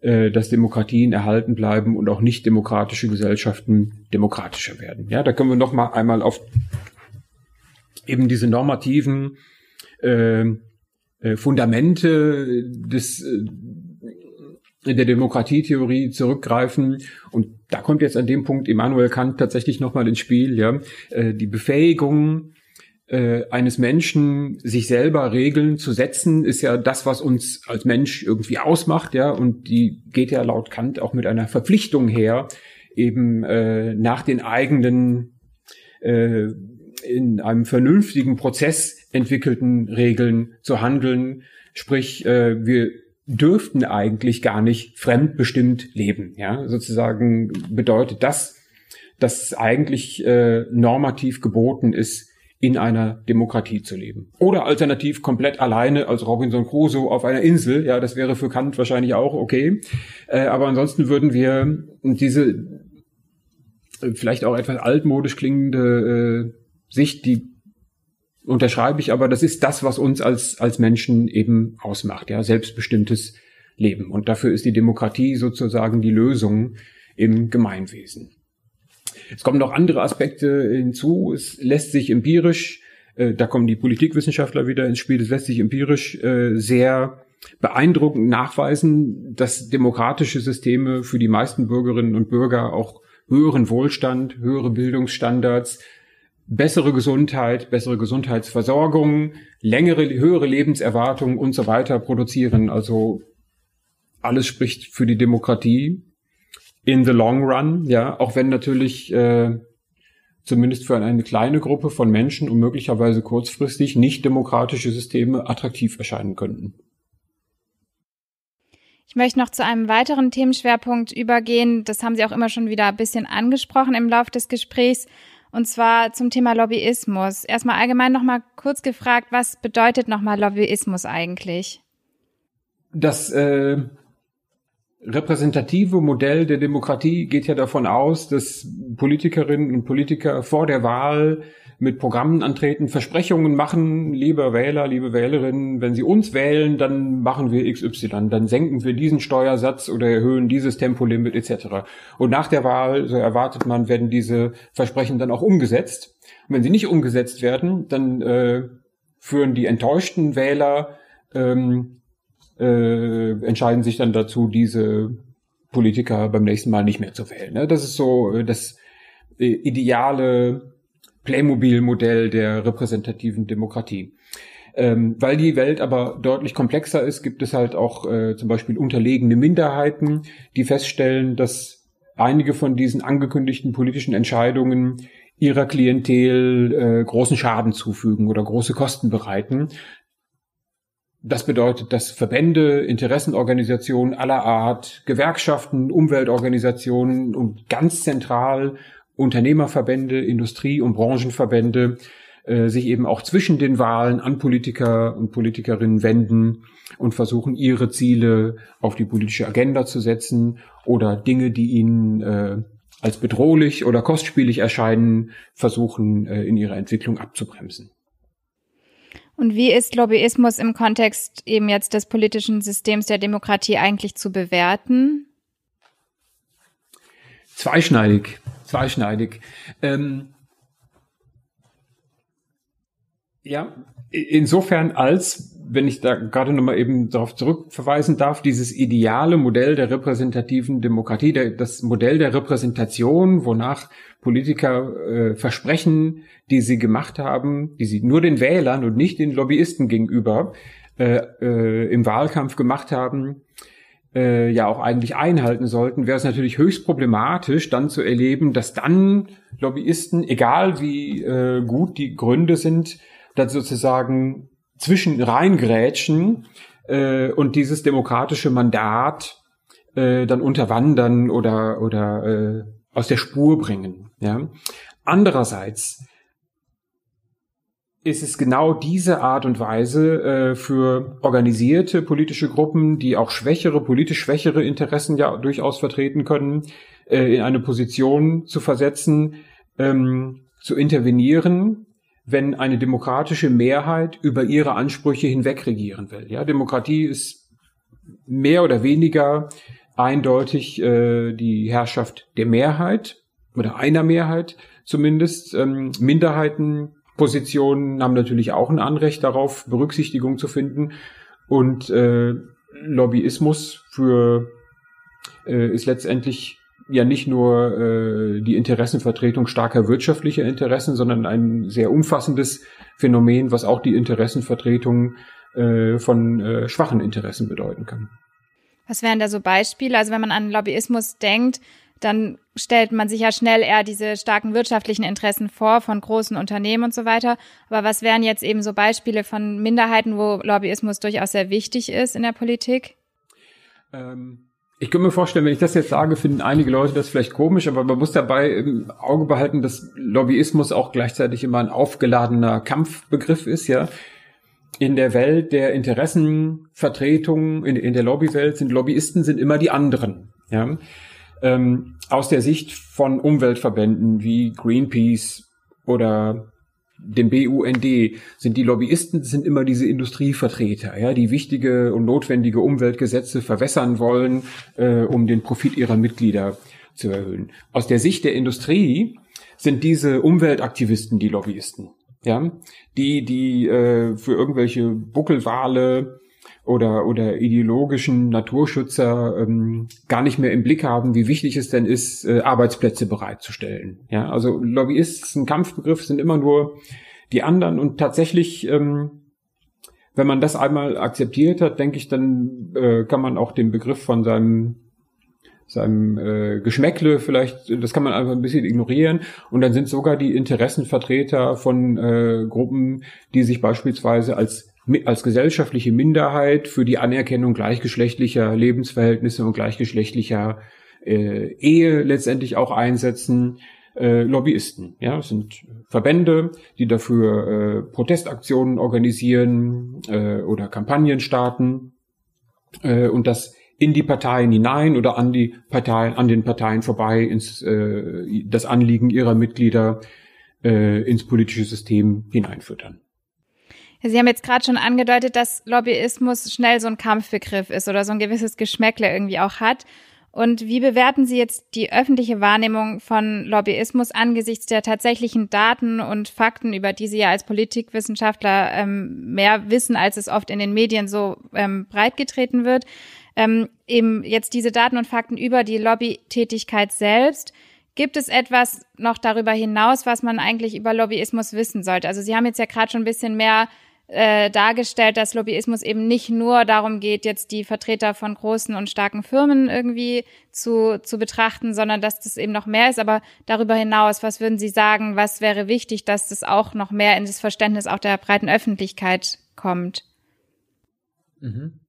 äh, dass Demokratien erhalten bleiben und auch nicht demokratische Gesellschaften demokratischer werden. Ja, da können wir noch mal einmal auf eben diese normativen äh, äh, Fundamente des äh, der Demokratietheorie zurückgreifen. Und da kommt jetzt an dem Punkt Immanuel Kant tatsächlich nochmal ins Spiel, ja. Äh, die Befähigung eines Menschen, sich selber Regeln zu setzen, ist ja das, was uns als Mensch irgendwie ausmacht, ja. Und die geht ja laut Kant auch mit einer Verpflichtung her, eben nach den eigenen in einem vernünftigen Prozess entwickelten Regeln zu handeln. Sprich, äh, wir dürften eigentlich gar nicht fremdbestimmt leben. Ja, sozusagen bedeutet das, dass eigentlich äh, normativ geboten ist, in einer Demokratie zu leben. Oder alternativ komplett alleine als Robinson Crusoe auf einer Insel. Ja, das wäre für Kant wahrscheinlich auch okay. Äh, aber ansonsten würden wir diese vielleicht auch etwas altmodisch klingende äh, Sicht, die unterschreibe ich, aber das ist das, was uns als, als Menschen eben ausmacht, ja, selbstbestimmtes Leben. Und dafür ist die Demokratie sozusagen die Lösung im Gemeinwesen. Es kommen noch andere Aspekte hinzu. Es lässt sich empirisch, äh, da kommen die Politikwissenschaftler wieder ins Spiel, es lässt sich empirisch äh, sehr beeindruckend nachweisen, dass demokratische Systeme für die meisten Bürgerinnen und Bürger auch höheren Wohlstand, höhere Bildungsstandards, bessere Gesundheit, bessere Gesundheitsversorgung, längere, höhere Lebenserwartung und so weiter produzieren. Also alles spricht für die Demokratie in the long run, ja, auch wenn natürlich äh, zumindest für eine kleine Gruppe von Menschen und möglicherweise kurzfristig nicht demokratische Systeme attraktiv erscheinen könnten. Ich möchte noch zu einem weiteren Themenschwerpunkt übergehen. Das haben Sie auch immer schon wieder ein bisschen angesprochen im Laufe des Gesprächs. Und zwar zum Thema Lobbyismus. Erstmal allgemein nochmal kurz gefragt, was bedeutet nochmal Lobbyismus eigentlich? Das äh, repräsentative Modell der Demokratie geht ja davon aus, dass Politikerinnen und Politiker vor der Wahl mit Programmen antreten, Versprechungen machen, liebe Wähler, liebe Wählerinnen, wenn Sie uns wählen, dann machen wir XY, dann senken wir diesen Steuersatz oder erhöhen dieses Tempolimit etc. Und nach der Wahl, so erwartet man, werden diese Versprechen dann auch umgesetzt. Und wenn sie nicht umgesetzt werden, dann äh, führen die enttäuschten Wähler ähm, äh, entscheiden sich dann dazu, diese Politiker beim nächsten Mal nicht mehr zu wählen. Ne? Das ist so äh, das äh, ideale Playmobil-Modell der repräsentativen Demokratie. Ähm, weil die Welt aber deutlich komplexer ist, gibt es halt auch äh, zum Beispiel unterlegene Minderheiten, die feststellen, dass einige von diesen angekündigten politischen Entscheidungen ihrer Klientel äh, großen Schaden zufügen oder große Kosten bereiten. Das bedeutet, dass Verbände, Interessenorganisationen aller Art, Gewerkschaften, Umweltorganisationen und ganz zentral Unternehmerverbände, Industrie- und Branchenverbände äh, sich eben auch zwischen den Wahlen an Politiker und Politikerinnen wenden und versuchen, ihre Ziele auf die politische Agenda zu setzen oder Dinge, die ihnen äh, als bedrohlich oder kostspielig erscheinen, versuchen, äh, in ihrer Entwicklung abzubremsen. Und wie ist Lobbyismus im Kontext eben jetzt des politischen Systems der Demokratie eigentlich zu bewerten? Zweischneidig, zweischneidig. Ähm, ja, insofern als, wenn ich da gerade nochmal eben darauf zurückverweisen darf, dieses ideale Modell der repräsentativen Demokratie, der, das Modell der Repräsentation, wonach Politiker äh, Versprechen, die sie gemacht haben, die sie nur den Wählern und nicht den Lobbyisten gegenüber äh, äh, im Wahlkampf gemacht haben, äh, ja auch eigentlich einhalten sollten, wäre es natürlich höchst problematisch, dann zu erleben, dass dann Lobbyisten, egal wie äh, gut die Gründe sind, dann sozusagen zwischen reingrätschen äh, und dieses demokratische Mandat äh, dann unterwandern oder oder äh, aus der Spur bringen. Ja? Andererseits ist es genau diese Art und Weise äh, für organisierte politische Gruppen, die auch schwächere, politisch schwächere Interessen ja durchaus vertreten können, äh, in eine Position zu versetzen, ähm, zu intervenieren, wenn eine demokratische Mehrheit über ihre Ansprüche hinweg regieren will. Ja, Demokratie ist mehr oder weniger eindeutig äh, die Herrschaft der Mehrheit oder einer Mehrheit zumindest. Ähm, Minderheitenpositionen haben natürlich auch ein Anrecht darauf, Berücksichtigung zu finden. Und äh, Lobbyismus für äh, ist letztendlich ja nicht nur äh, die Interessenvertretung starker wirtschaftlicher Interessen, sondern ein sehr umfassendes Phänomen, was auch die Interessenvertretung äh, von äh, schwachen Interessen bedeuten kann. Was wären da so Beispiele? Also wenn man an Lobbyismus denkt, dann stellt man sich ja schnell eher diese starken wirtschaftlichen Interessen vor von großen Unternehmen und so weiter. Aber was wären jetzt eben so Beispiele von Minderheiten, wo Lobbyismus durchaus sehr wichtig ist in der Politik? Ähm ich kann mir vorstellen, wenn ich das jetzt sage, finden einige Leute das vielleicht komisch, aber man muss dabei im Auge behalten, dass Lobbyismus auch gleichzeitig immer ein aufgeladener Kampfbegriff ist, ja. In der Welt der Interessenvertretung, in, in der Lobbywelt sind Lobbyisten sind immer die anderen, ja. Ähm, aus der Sicht von Umweltverbänden wie Greenpeace oder dem BUND sind die Lobbyisten sind immer diese Industrievertreter, ja, die wichtige und notwendige Umweltgesetze verwässern wollen, äh, um den Profit ihrer Mitglieder zu erhöhen. Aus der Sicht der Industrie sind diese Umweltaktivisten die Lobbyisten, ja, die die äh, für irgendwelche Buckelwale oder, oder ideologischen Naturschützer ähm, gar nicht mehr im Blick haben, wie wichtig es denn ist, äh, Arbeitsplätze bereitzustellen. Ja, also Lobbyisten, Kampfbegriff sind immer nur die anderen und tatsächlich, ähm, wenn man das einmal akzeptiert hat, denke ich, dann äh, kann man auch den Begriff von seinem seinem äh, Geschmäckle vielleicht, das kann man einfach ein bisschen ignorieren. Und dann sind sogar die Interessenvertreter von äh, Gruppen, die sich beispielsweise als als gesellschaftliche Minderheit für die Anerkennung gleichgeschlechtlicher Lebensverhältnisse und gleichgeschlechtlicher äh, Ehe letztendlich auch einsetzen. Äh, Lobbyisten, ja, es sind Verbände, die dafür äh, Protestaktionen organisieren äh, oder Kampagnen starten äh, und das in die Parteien hinein oder an die Parteien, an den Parteien vorbei ins äh, das Anliegen ihrer Mitglieder äh, ins politische System hineinfüttern. Sie haben jetzt gerade schon angedeutet, dass Lobbyismus schnell so ein Kampfbegriff ist oder so ein gewisses Geschmäckle irgendwie auch hat. Und wie bewerten Sie jetzt die öffentliche Wahrnehmung von Lobbyismus angesichts der tatsächlichen Daten und Fakten, über die Sie ja als Politikwissenschaftler ähm, mehr wissen, als es oft in den Medien so ähm, breitgetreten wird? Ähm, eben jetzt diese Daten und Fakten über die Lobbytätigkeit selbst. Gibt es etwas noch darüber hinaus, was man eigentlich über Lobbyismus wissen sollte? Also Sie haben jetzt ja gerade schon ein bisschen mehr äh, dargestellt, dass Lobbyismus eben nicht nur darum geht, jetzt die Vertreter von großen und starken Firmen irgendwie zu, zu betrachten, sondern dass das eben noch mehr ist. Aber darüber hinaus, was würden Sie sagen, was wäre wichtig, dass das auch noch mehr in das Verständnis auch der breiten Öffentlichkeit kommt? Mhm.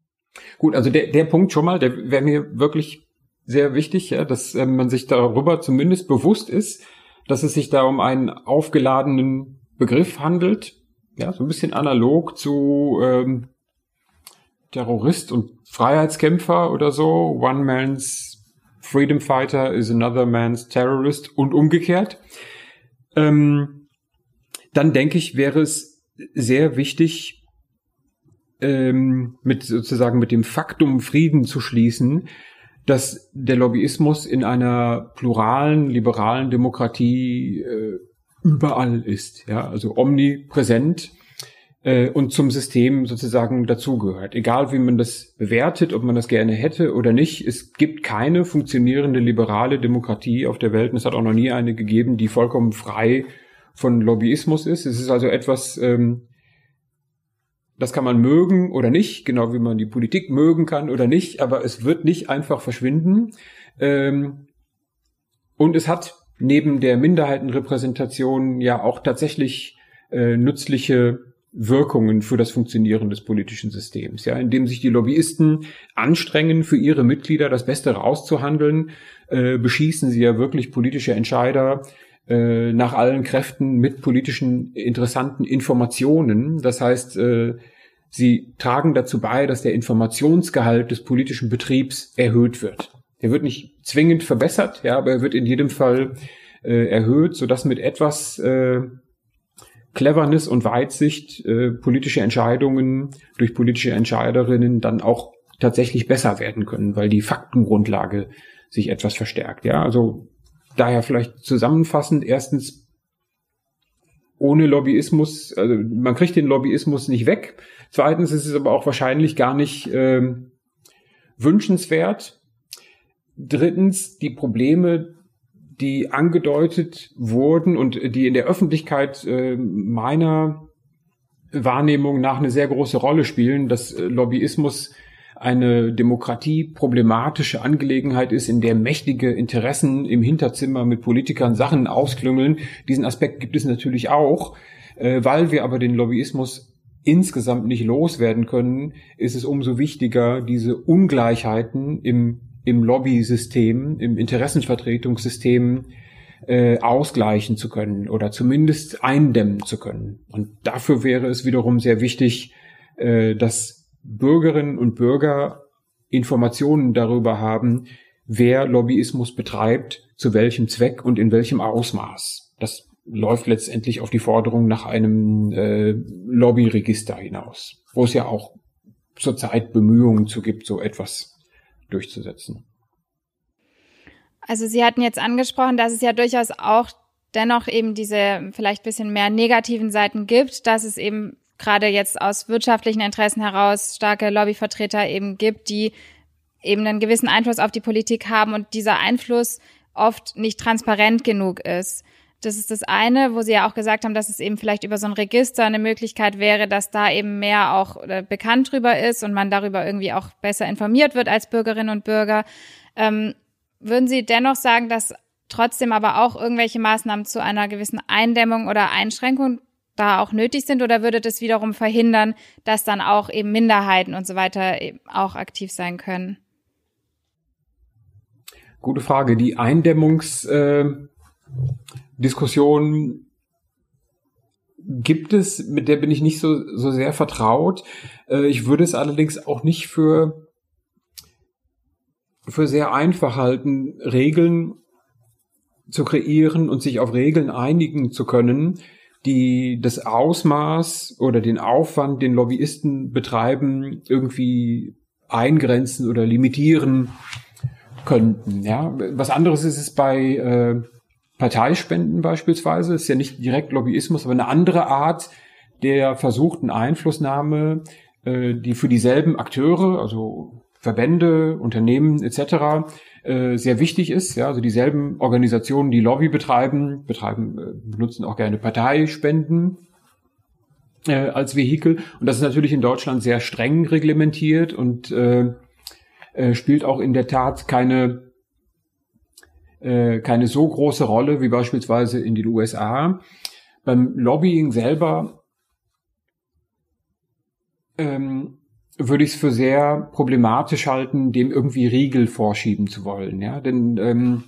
Gut, also der, der Punkt schon mal, der wäre mir wirklich sehr wichtig, ja, dass äh, man sich darüber zumindest bewusst ist, dass es sich da um einen aufgeladenen Begriff handelt, ja, so ein bisschen analog zu ähm, Terrorist und Freiheitskämpfer oder so. One man's freedom fighter is another man's terrorist und umgekehrt. Ähm, dann denke ich, wäre es sehr wichtig, ähm, mit sozusagen mit dem Faktum Frieden zu schließen, dass der Lobbyismus in einer pluralen, liberalen Demokratie äh, überall ist, ja, also omnipräsent äh, und zum System sozusagen dazugehört. Egal wie man das bewertet, ob man das gerne hätte oder nicht, es gibt keine funktionierende liberale Demokratie auf der Welt und es hat auch noch nie eine gegeben, die vollkommen frei von Lobbyismus ist. Es ist also etwas, ähm, das kann man mögen oder nicht, genau wie man die Politik mögen kann oder nicht, aber es wird nicht einfach verschwinden. Ähm, und es hat neben der Minderheitenrepräsentation ja auch tatsächlich äh, nützliche Wirkungen für das Funktionieren des politischen Systems, ja, indem sich die Lobbyisten anstrengen, für ihre Mitglieder das Beste rauszuhandeln, äh, beschießen sie ja wirklich politische Entscheider äh, nach allen Kräften mit politischen interessanten Informationen. Das heißt, äh, sie tragen dazu bei, dass der Informationsgehalt des politischen Betriebs erhöht wird. Der wird nicht zwingend verbessert, ja, aber er wird in jedem Fall äh, erhöht, so dass mit etwas äh, Cleverness und Weitsicht äh, politische Entscheidungen durch politische Entscheiderinnen dann auch tatsächlich besser werden können, weil die Faktengrundlage sich etwas verstärkt. Ja, also daher vielleicht zusammenfassend erstens ohne Lobbyismus, also man kriegt den Lobbyismus nicht weg. Zweitens ist es aber auch wahrscheinlich gar nicht äh, wünschenswert, Drittens die Probleme, die angedeutet wurden und die in der Öffentlichkeit äh, meiner Wahrnehmung nach eine sehr große Rolle spielen, dass äh, Lobbyismus eine Demokratie problematische Angelegenheit ist, in der mächtige Interessen im Hinterzimmer mit Politikern Sachen ausklüngeln. Diesen Aspekt gibt es natürlich auch. Äh, weil wir aber den Lobbyismus insgesamt nicht loswerden können, ist es umso wichtiger, diese Ungleichheiten im im Lobby-System, im Interessenvertretungssystem äh, ausgleichen zu können oder zumindest eindämmen zu können. Und dafür wäre es wiederum sehr wichtig, äh, dass Bürgerinnen und Bürger Informationen darüber haben, wer Lobbyismus betreibt, zu welchem Zweck und in welchem Ausmaß. Das läuft letztendlich auf die Forderung nach einem äh, Lobbyregister hinaus, wo es ja auch zurzeit Bemühungen zu gibt, so etwas durchzusetzen. Also Sie hatten jetzt angesprochen, dass es ja durchaus auch dennoch eben diese vielleicht bisschen mehr negativen Seiten gibt, dass es eben gerade jetzt aus wirtschaftlichen Interessen heraus starke Lobbyvertreter eben gibt, die eben einen gewissen Einfluss auf die Politik haben und dieser Einfluss oft nicht transparent genug ist. Das ist das eine, wo Sie ja auch gesagt haben, dass es eben vielleicht über so ein Register eine Möglichkeit wäre, dass da eben mehr auch bekannt drüber ist und man darüber irgendwie auch besser informiert wird als Bürgerinnen und Bürger. Ähm, würden Sie dennoch sagen, dass trotzdem aber auch irgendwelche Maßnahmen zu einer gewissen Eindämmung oder Einschränkung da auch nötig sind oder würde das wiederum verhindern, dass dann auch eben Minderheiten und so weiter auch aktiv sein können? Gute Frage. Die Eindämmungsdiskussion äh, gibt es, mit der bin ich nicht so, so sehr vertraut. Äh, ich würde es allerdings auch nicht für, für sehr einfach halten, Regeln zu kreieren und sich auf Regeln einigen zu können, die das Ausmaß oder den Aufwand, den Lobbyisten betreiben, irgendwie eingrenzen oder limitieren könnten. Ja, was anderes ist es bei äh, Parteispenden beispielsweise. Ist ja nicht direkt Lobbyismus, aber eine andere Art der versuchten Einflussnahme, äh, die für dieselben Akteure, also Verbände, Unternehmen etc. Äh, sehr wichtig ist. Ja, also dieselben Organisationen, die Lobby betreiben, betreiben, äh, benutzen auch gerne Parteispenden äh, als Vehikel. Und das ist natürlich in Deutschland sehr streng reglementiert und äh, äh, spielt auch in der Tat keine äh, keine so große Rolle wie beispielsweise in den USA. Beim Lobbying selber ähm, würde ich es für sehr problematisch halten, dem irgendwie Riegel vorschieben zu wollen. Ja, denn ähm,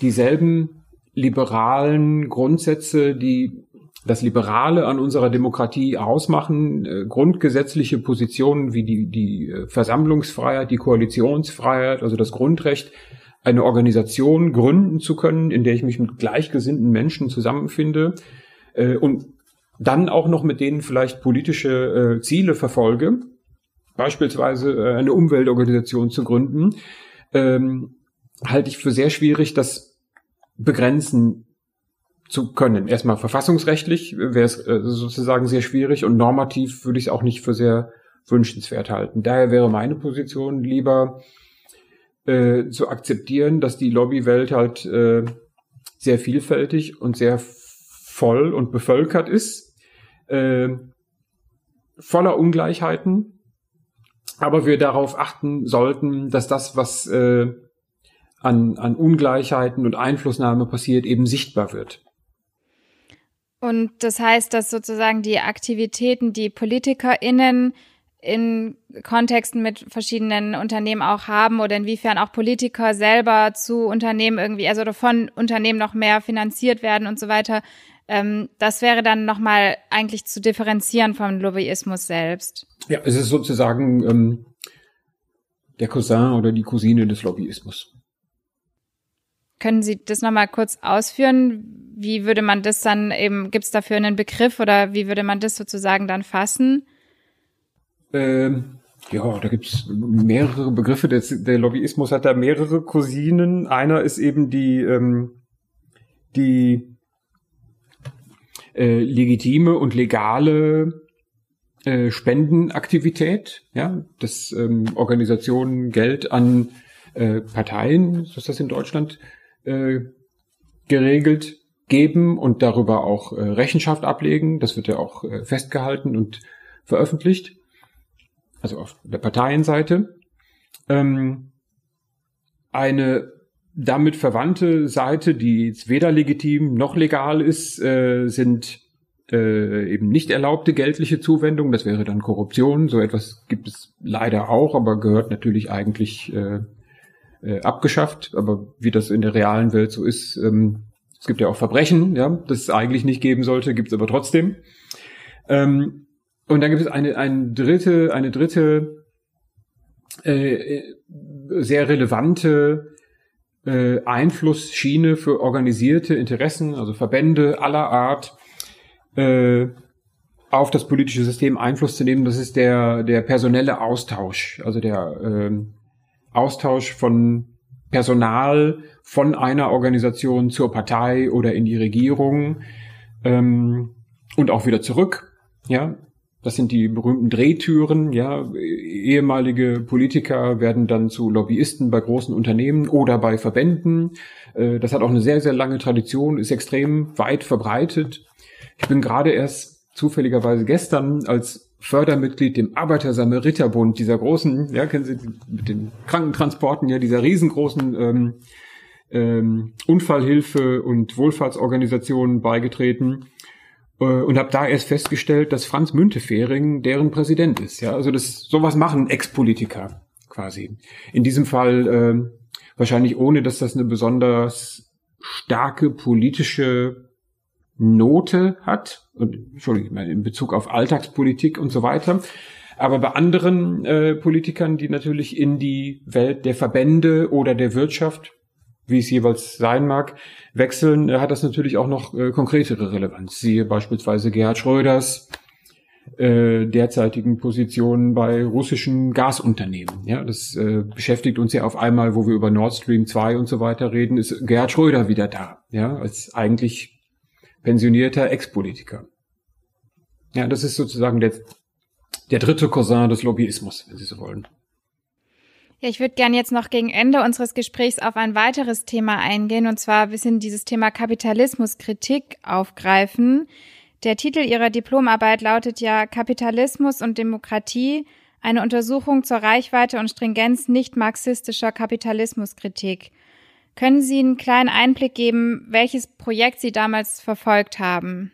dieselben liberalen Grundsätze, die das Liberale an unserer Demokratie ausmachen, äh, grundgesetzliche Positionen wie die, die äh, Versammlungsfreiheit, die Koalitionsfreiheit, also das Grundrecht, eine Organisation gründen zu können, in der ich mich mit gleichgesinnten Menschen zusammenfinde äh, und dann auch noch mit denen vielleicht politische äh, Ziele verfolge, beispielsweise äh, eine Umweltorganisation zu gründen, ähm, halte ich für sehr schwierig, das begrenzen zu können. Erstmal verfassungsrechtlich wäre es äh, sozusagen sehr schwierig und normativ würde ich es auch nicht für sehr wünschenswert halten. Daher wäre meine Position lieber äh, zu akzeptieren, dass die Lobbywelt halt äh, sehr vielfältig und sehr voll und bevölkert ist, äh, voller Ungleichheiten, aber wir darauf achten sollten, dass das, was äh, an, an Ungleichheiten und Einflussnahme passiert, eben sichtbar wird. Und das heißt, dass sozusagen die Aktivitäten, die PolitikerInnen in Kontexten mit verschiedenen Unternehmen auch haben oder inwiefern auch Politiker selber zu Unternehmen irgendwie, also von Unternehmen noch mehr finanziert werden und so weiter, ähm, das wäre dann nochmal eigentlich zu differenzieren vom Lobbyismus selbst. Ja, es ist sozusagen ähm, der Cousin oder die Cousine des Lobbyismus. Können Sie das nochmal kurz ausführen? Wie würde man das dann eben, gibt es dafür einen Begriff oder wie würde man das sozusagen dann fassen? Ähm, ja, da gibt's mehrere Begriffe. Der, der, Lobbyismus hat da mehrere Cousinen. Einer ist eben die, ähm, die äh, legitime und legale äh, Spendenaktivität, ja, dass ähm, Organisationen Geld an äh, Parteien, so ist das in Deutschland äh, geregelt, geben und darüber auch äh, Rechenschaft ablegen. Das wird ja auch äh, festgehalten und veröffentlicht. Also auf der Parteienseite. Ähm, eine damit verwandte Seite, die jetzt weder legitim noch legal ist, äh, sind äh, eben nicht erlaubte geldliche Zuwendungen. Das wäre dann Korruption. So etwas gibt es leider auch, aber gehört natürlich eigentlich äh, äh, abgeschafft. Aber wie das in der realen Welt so ist, ähm, es gibt ja auch Verbrechen, ja, das es eigentlich nicht geben sollte, gibt es aber trotzdem. Ähm, und dann gibt es eine, eine dritte, eine dritte äh, sehr relevante äh, Einflussschiene für organisierte Interessen, also Verbände aller Art, äh, auf das politische System Einfluss zu nehmen. Das ist der, der personelle Austausch, also der äh, Austausch von Personal von einer Organisation zur Partei oder in die Regierung ähm, und auch wieder zurück. Ja, das sind die berühmten Drehtüren, ja. Ehemalige Politiker werden dann zu Lobbyisten bei großen Unternehmen oder bei Verbänden. Äh, das hat auch eine sehr, sehr lange Tradition, ist extrem weit verbreitet. Ich bin gerade erst zufälligerweise gestern als Fördermitglied dem Arbeiter-Samariter-Bund, dieser großen, ja, kennen Sie mit den Krankentransporten, ja, dieser riesengroßen ähm, ähm, Unfallhilfe und Wohlfahrtsorganisationen beigetreten und habe da erst festgestellt, dass Franz Müntefering deren Präsident ist. Ja, also das sowas machen Ex-Politiker quasi. In diesem Fall äh, wahrscheinlich ohne, dass das eine besonders starke politische Note hat. Und, Entschuldigung, in Bezug auf Alltagspolitik und so weiter. Aber bei anderen äh, Politikern, die natürlich in die Welt der Verbände oder der Wirtschaft wie es jeweils sein mag, wechseln, äh, hat das natürlich auch noch äh, konkretere Relevanz. Siehe beispielsweise Gerhard Schröders äh, derzeitigen Positionen bei russischen Gasunternehmen. Ja, das äh, beschäftigt uns ja auf einmal, wo wir über Nord Stream 2 und so weiter reden, ist Gerhard Schröder wieder da, ja, als eigentlich pensionierter Ex-Politiker. Ja, das ist sozusagen der, der dritte Cousin des Lobbyismus, wenn Sie so wollen. Ja, ich würde gerne jetzt noch gegen Ende unseres Gesprächs auf ein weiteres Thema eingehen, und zwar ein bisschen dieses Thema Kapitalismuskritik aufgreifen. Der Titel Ihrer Diplomarbeit lautet ja Kapitalismus und Demokratie, eine Untersuchung zur Reichweite und Stringenz nicht marxistischer Kapitalismuskritik. Können Sie einen kleinen Einblick geben, welches Projekt Sie damals verfolgt haben?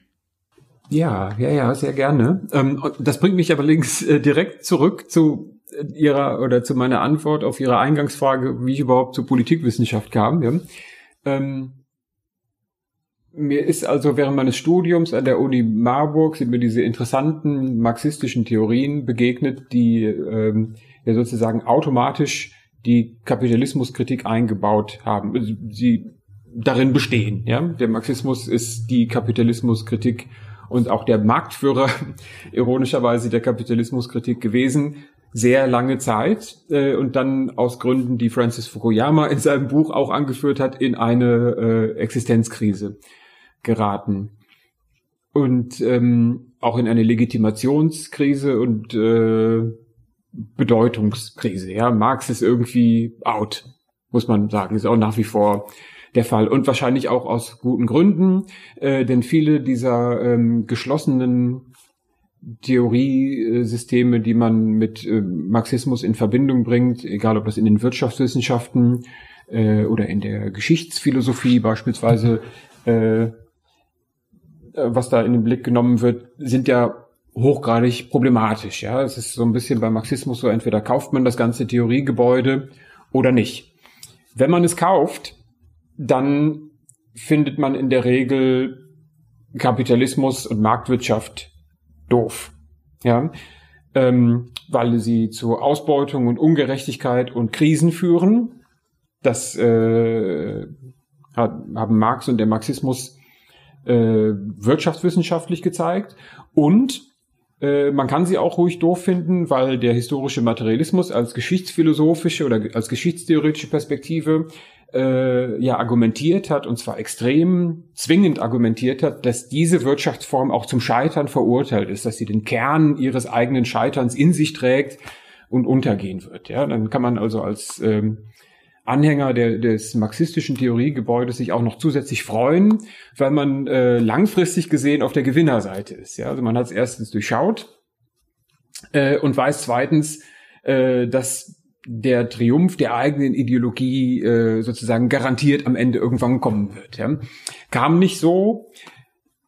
Ja, ja, ja, sehr gerne. Ähm, das bringt mich aber links äh, direkt zurück zu Ihrer oder zu meiner Antwort auf Ihre Eingangsfrage, wie ich überhaupt zur Politikwissenschaft kam. Ja. Ähm, mir ist also während meines Studiums an der Uni Marburg sind mir diese interessanten marxistischen Theorien begegnet, die ähm, ja sozusagen automatisch die Kapitalismuskritik eingebaut haben. Also sie darin bestehen. Ja, der Marxismus ist die Kapitalismuskritik und auch der Marktführer ironischerweise der Kapitalismuskritik gewesen sehr lange Zeit äh, und dann aus Gründen, die Francis Fukuyama in seinem Buch auch angeführt hat, in eine äh, Existenzkrise geraten. Und ähm, auch in eine Legitimationskrise und äh, Bedeutungskrise. Ja, Marx ist irgendwie out, muss man sagen, ist auch nach wie vor der Fall. Und wahrscheinlich auch aus guten Gründen, äh, denn viele dieser ähm, geschlossenen Theoriesysteme, die man mit äh, Marxismus in Verbindung bringt, egal ob das in den Wirtschaftswissenschaften äh, oder in der Geschichtsphilosophie beispielsweise, äh, äh, was da in den Blick genommen wird, sind ja hochgradig problematisch. Ja, es ist so ein bisschen beim Marxismus so: Entweder kauft man das ganze Theoriegebäude oder nicht. Wenn man es kauft, dann findet man in der Regel Kapitalismus und Marktwirtschaft doof. Ja, ähm, weil sie zu Ausbeutung und Ungerechtigkeit und Krisen führen. Das äh, hat, haben Marx und der Marxismus äh, wirtschaftswissenschaftlich gezeigt. Und äh, man kann sie auch ruhig doof finden, weil der historische Materialismus als geschichtsphilosophische oder als geschichtstheoretische Perspektive äh, ja argumentiert hat, und zwar extrem zwingend argumentiert hat, dass diese Wirtschaftsform auch zum Scheitern verurteilt ist, dass sie den Kern ihres eigenen Scheiterns in sich trägt und untergehen wird. Ja, dann kann man also als ähm, Anhänger der, des marxistischen Theoriegebäudes sich auch noch zusätzlich freuen, weil man äh, langfristig gesehen auf der Gewinnerseite ist. Ja, also man hat es erstens durchschaut äh, und weiß zweitens, äh, dass der Triumph der eigenen Ideologie äh, sozusagen garantiert am Ende irgendwann kommen wird. Ja. Kam nicht so.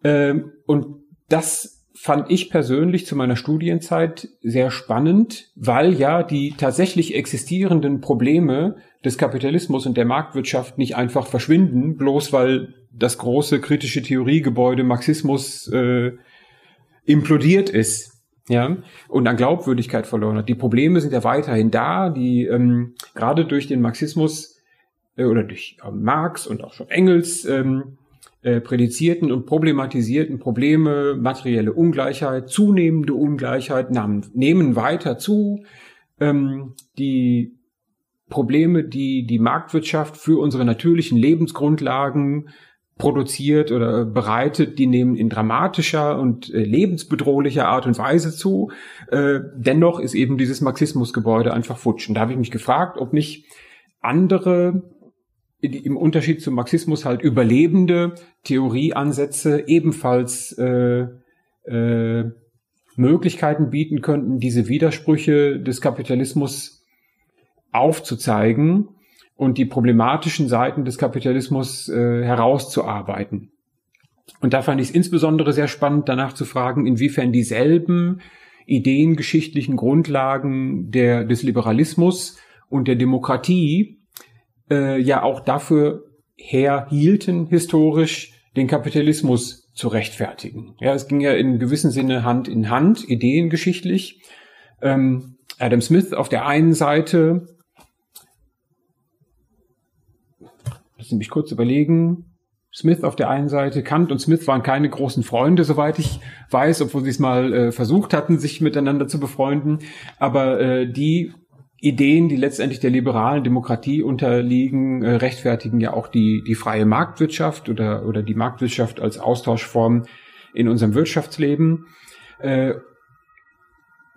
Äh, und das fand ich persönlich zu meiner Studienzeit sehr spannend, weil ja die tatsächlich existierenden Probleme des Kapitalismus und der Marktwirtschaft nicht einfach verschwinden, bloß weil das große kritische Theoriegebäude Marxismus äh, implodiert ist. Ja, und an Glaubwürdigkeit verloren hat. Die Probleme sind ja weiterhin da, die ähm, gerade durch den Marxismus äh, oder durch äh, Marx und auch schon Engels ähm, äh, prädizierten und problematisierten Probleme, materielle Ungleichheit, zunehmende Ungleichheit nahmen, nehmen weiter zu. Ähm, die Probleme, die die Marktwirtschaft für unsere natürlichen Lebensgrundlagen produziert oder bereitet, die nehmen in dramatischer und äh, lebensbedrohlicher Art und Weise zu. Äh, dennoch ist eben dieses Marxismusgebäude einfach futsch. Und da habe ich mich gefragt, ob nicht andere im Unterschied zum Marxismus halt überlebende Theorieansätze ebenfalls äh, äh, Möglichkeiten bieten könnten, diese Widersprüche des Kapitalismus aufzuzeigen und die problematischen Seiten des Kapitalismus äh, herauszuarbeiten. Und da fand ich es insbesondere sehr spannend, danach zu fragen, inwiefern dieselben ideengeschichtlichen Grundlagen der, des Liberalismus und der Demokratie äh, ja auch dafür herhielten, historisch den Kapitalismus zu rechtfertigen. Ja, es ging ja in gewissem Sinne Hand in Hand, ideengeschichtlich. Ähm, Adam Smith auf der einen Seite Lass mich kurz überlegen. Smith auf der einen Seite, Kant und Smith waren keine großen Freunde, soweit ich weiß, obwohl sie es mal äh, versucht hatten, sich miteinander zu befreunden. Aber äh, die Ideen, die letztendlich der liberalen Demokratie unterliegen, äh, rechtfertigen ja auch die, die freie Marktwirtschaft oder, oder die Marktwirtschaft als Austauschform in unserem Wirtschaftsleben.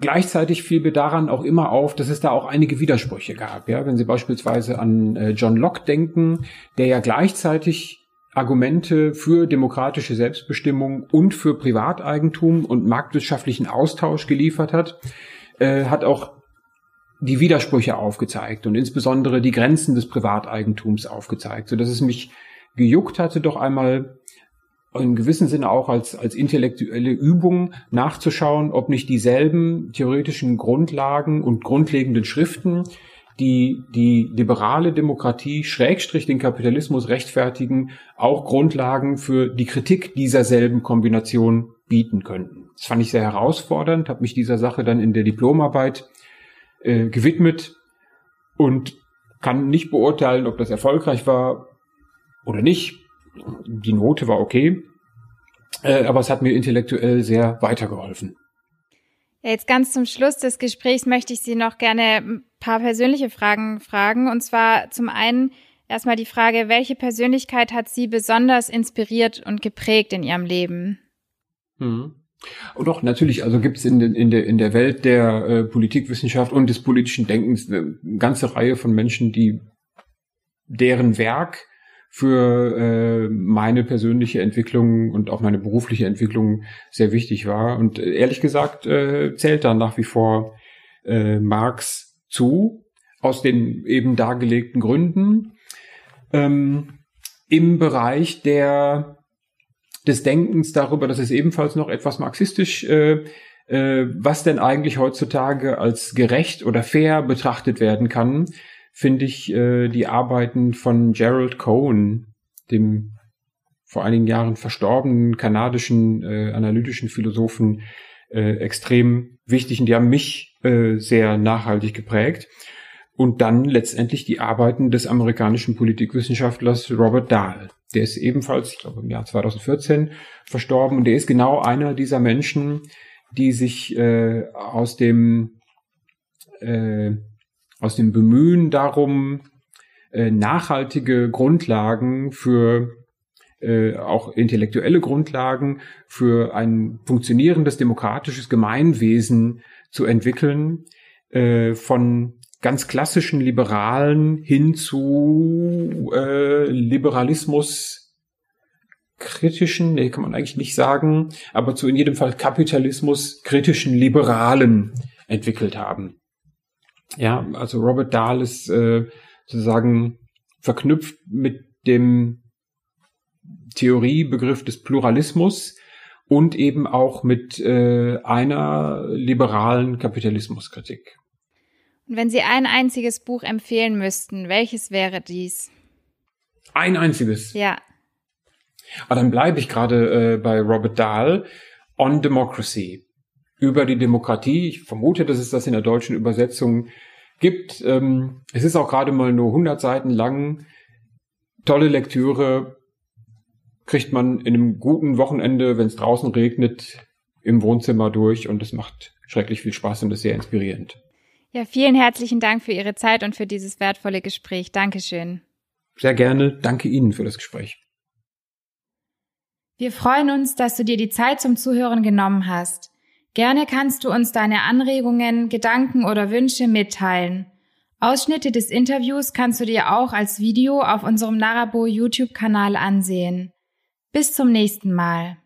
Gleichzeitig fiel mir daran auch immer auf, dass es da auch einige Widersprüche gab. Ja, wenn Sie beispielsweise an äh, John Locke denken, der ja gleichzeitig Argumente für demokratische Selbstbestimmung und für Privateigentum und marktwirtschaftlichen Austausch geliefert hat, äh, hat auch die Widersprüche aufgezeigt und insbesondere die Grenzen des Privateigentums aufgezeigt, so dass es mich gejuckt hatte, doch einmal in gewissem Sinne auch als, als intellektuelle Übung nachzuschauen, ob nicht dieselben theoretischen Grundlagen und grundlegenden Schriften, die die liberale Demokratie schrägstrich den Kapitalismus rechtfertigen, auch Grundlagen für die Kritik dieser selben Kombination bieten könnten. Das fand ich sehr herausfordernd, habe mich dieser Sache dann in der Diplomarbeit äh, gewidmet und kann nicht beurteilen, ob das erfolgreich war oder nicht die Note war okay, äh, aber es hat mir intellektuell sehr weitergeholfen. Ja, jetzt ganz zum Schluss des Gesprächs möchte ich Sie noch gerne ein paar persönliche Fragen fragen. Und zwar zum einen erstmal die Frage, welche Persönlichkeit hat Sie besonders inspiriert und geprägt in Ihrem Leben? Hm. Und doch, natürlich, also gibt es in, in, der, in der Welt der äh, Politikwissenschaft und des politischen Denkens eine ganze Reihe von Menschen, die deren Werk für äh, meine persönliche Entwicklung und auch meine berufliche Entwicklung sehr wichtig war. Und äh, ehrlich gesagt äh, zählt da nach wie vor äh, Marx zu, aus den eben dargelegten Gründen. Ähm, Im Bereich der des Denkens darüber, dass es ebenfalls noch etwas marxistisch, äh, äh, was denn eigentlich heutzutage als gerecht oder fair betrachtet werden kann, finde ich äh, die Arbeiten von Gerald Cohen, dem vor einigen Jahren verstorbenen kanadischen äh, analytischen Philosophen, äh, extrem wichtig und die haben mich äh, sehr nachhaltig geprägt. Und dann letztendlich die Arbeiten des amerikanischen Politikwissenschaftlers Robert Dahl. Der ist ebenfalls, ich glaube, im Jahr 2014 verstorben und der ist genau einer dieser Menschen, die sich äh, aus dem äh, aus dem Bemühen darum, äh, nachhaltige Grundlagen für äh, auch intellektuelle Grundlagen für ein funktionierendes demokratisches Gemeinwesen zu entwickeln, äh, von ganz klassischen Liberalen hin zu äh, Liberalismus kritischen, nee, kann man eigentlich nicht sagen, aber zu in jedem Fall Kapitalismus kritischen Liberalen entwickelt haben. Ja, also Robert Dahl ist äh, sozusagen verknüpft mit dem Theoriebegriff des Pluralismus und eben auch mit äh, einer liberalen Kapitalismuskritik. Und wenn Sie ein einziges Buch empfehlen müssten, welches wäre dies? Ein einziges? Ja. Aber dann bleibe ich gerade äh, bei Robert Dahl. On Democracy über die Demokratie. Ich vermute, dass es das in der deutschen Übersetzung gibt. Ähm, es ist auch gerade mal nur 100 Seiten lang. Tolle Lektüre kriegt man in einem guten Wochenende, wenn es draußen regnet, im Wohnzimmer durch und es macht schrecklich viel Spaß und ist sehr inspirierend. Ja, vielen herzlichen Dank für Ihre Zeit und für dieses wertvolle Gespräch. Dankeschön. Sehr gerne. Danke Ihnen für das Gespräch. Wir freuen uns, dass du dir die Zeit zum Zuhören genommen hast. Gerne kannst du uns deine Anregungen, Gedanken oder Wünsche mitteilen. Ausschnitte des Interviews kannst du dir auch als Video auf unserem Narabo YouTube-Kanal ansehen. Bis zum nächsten Mal.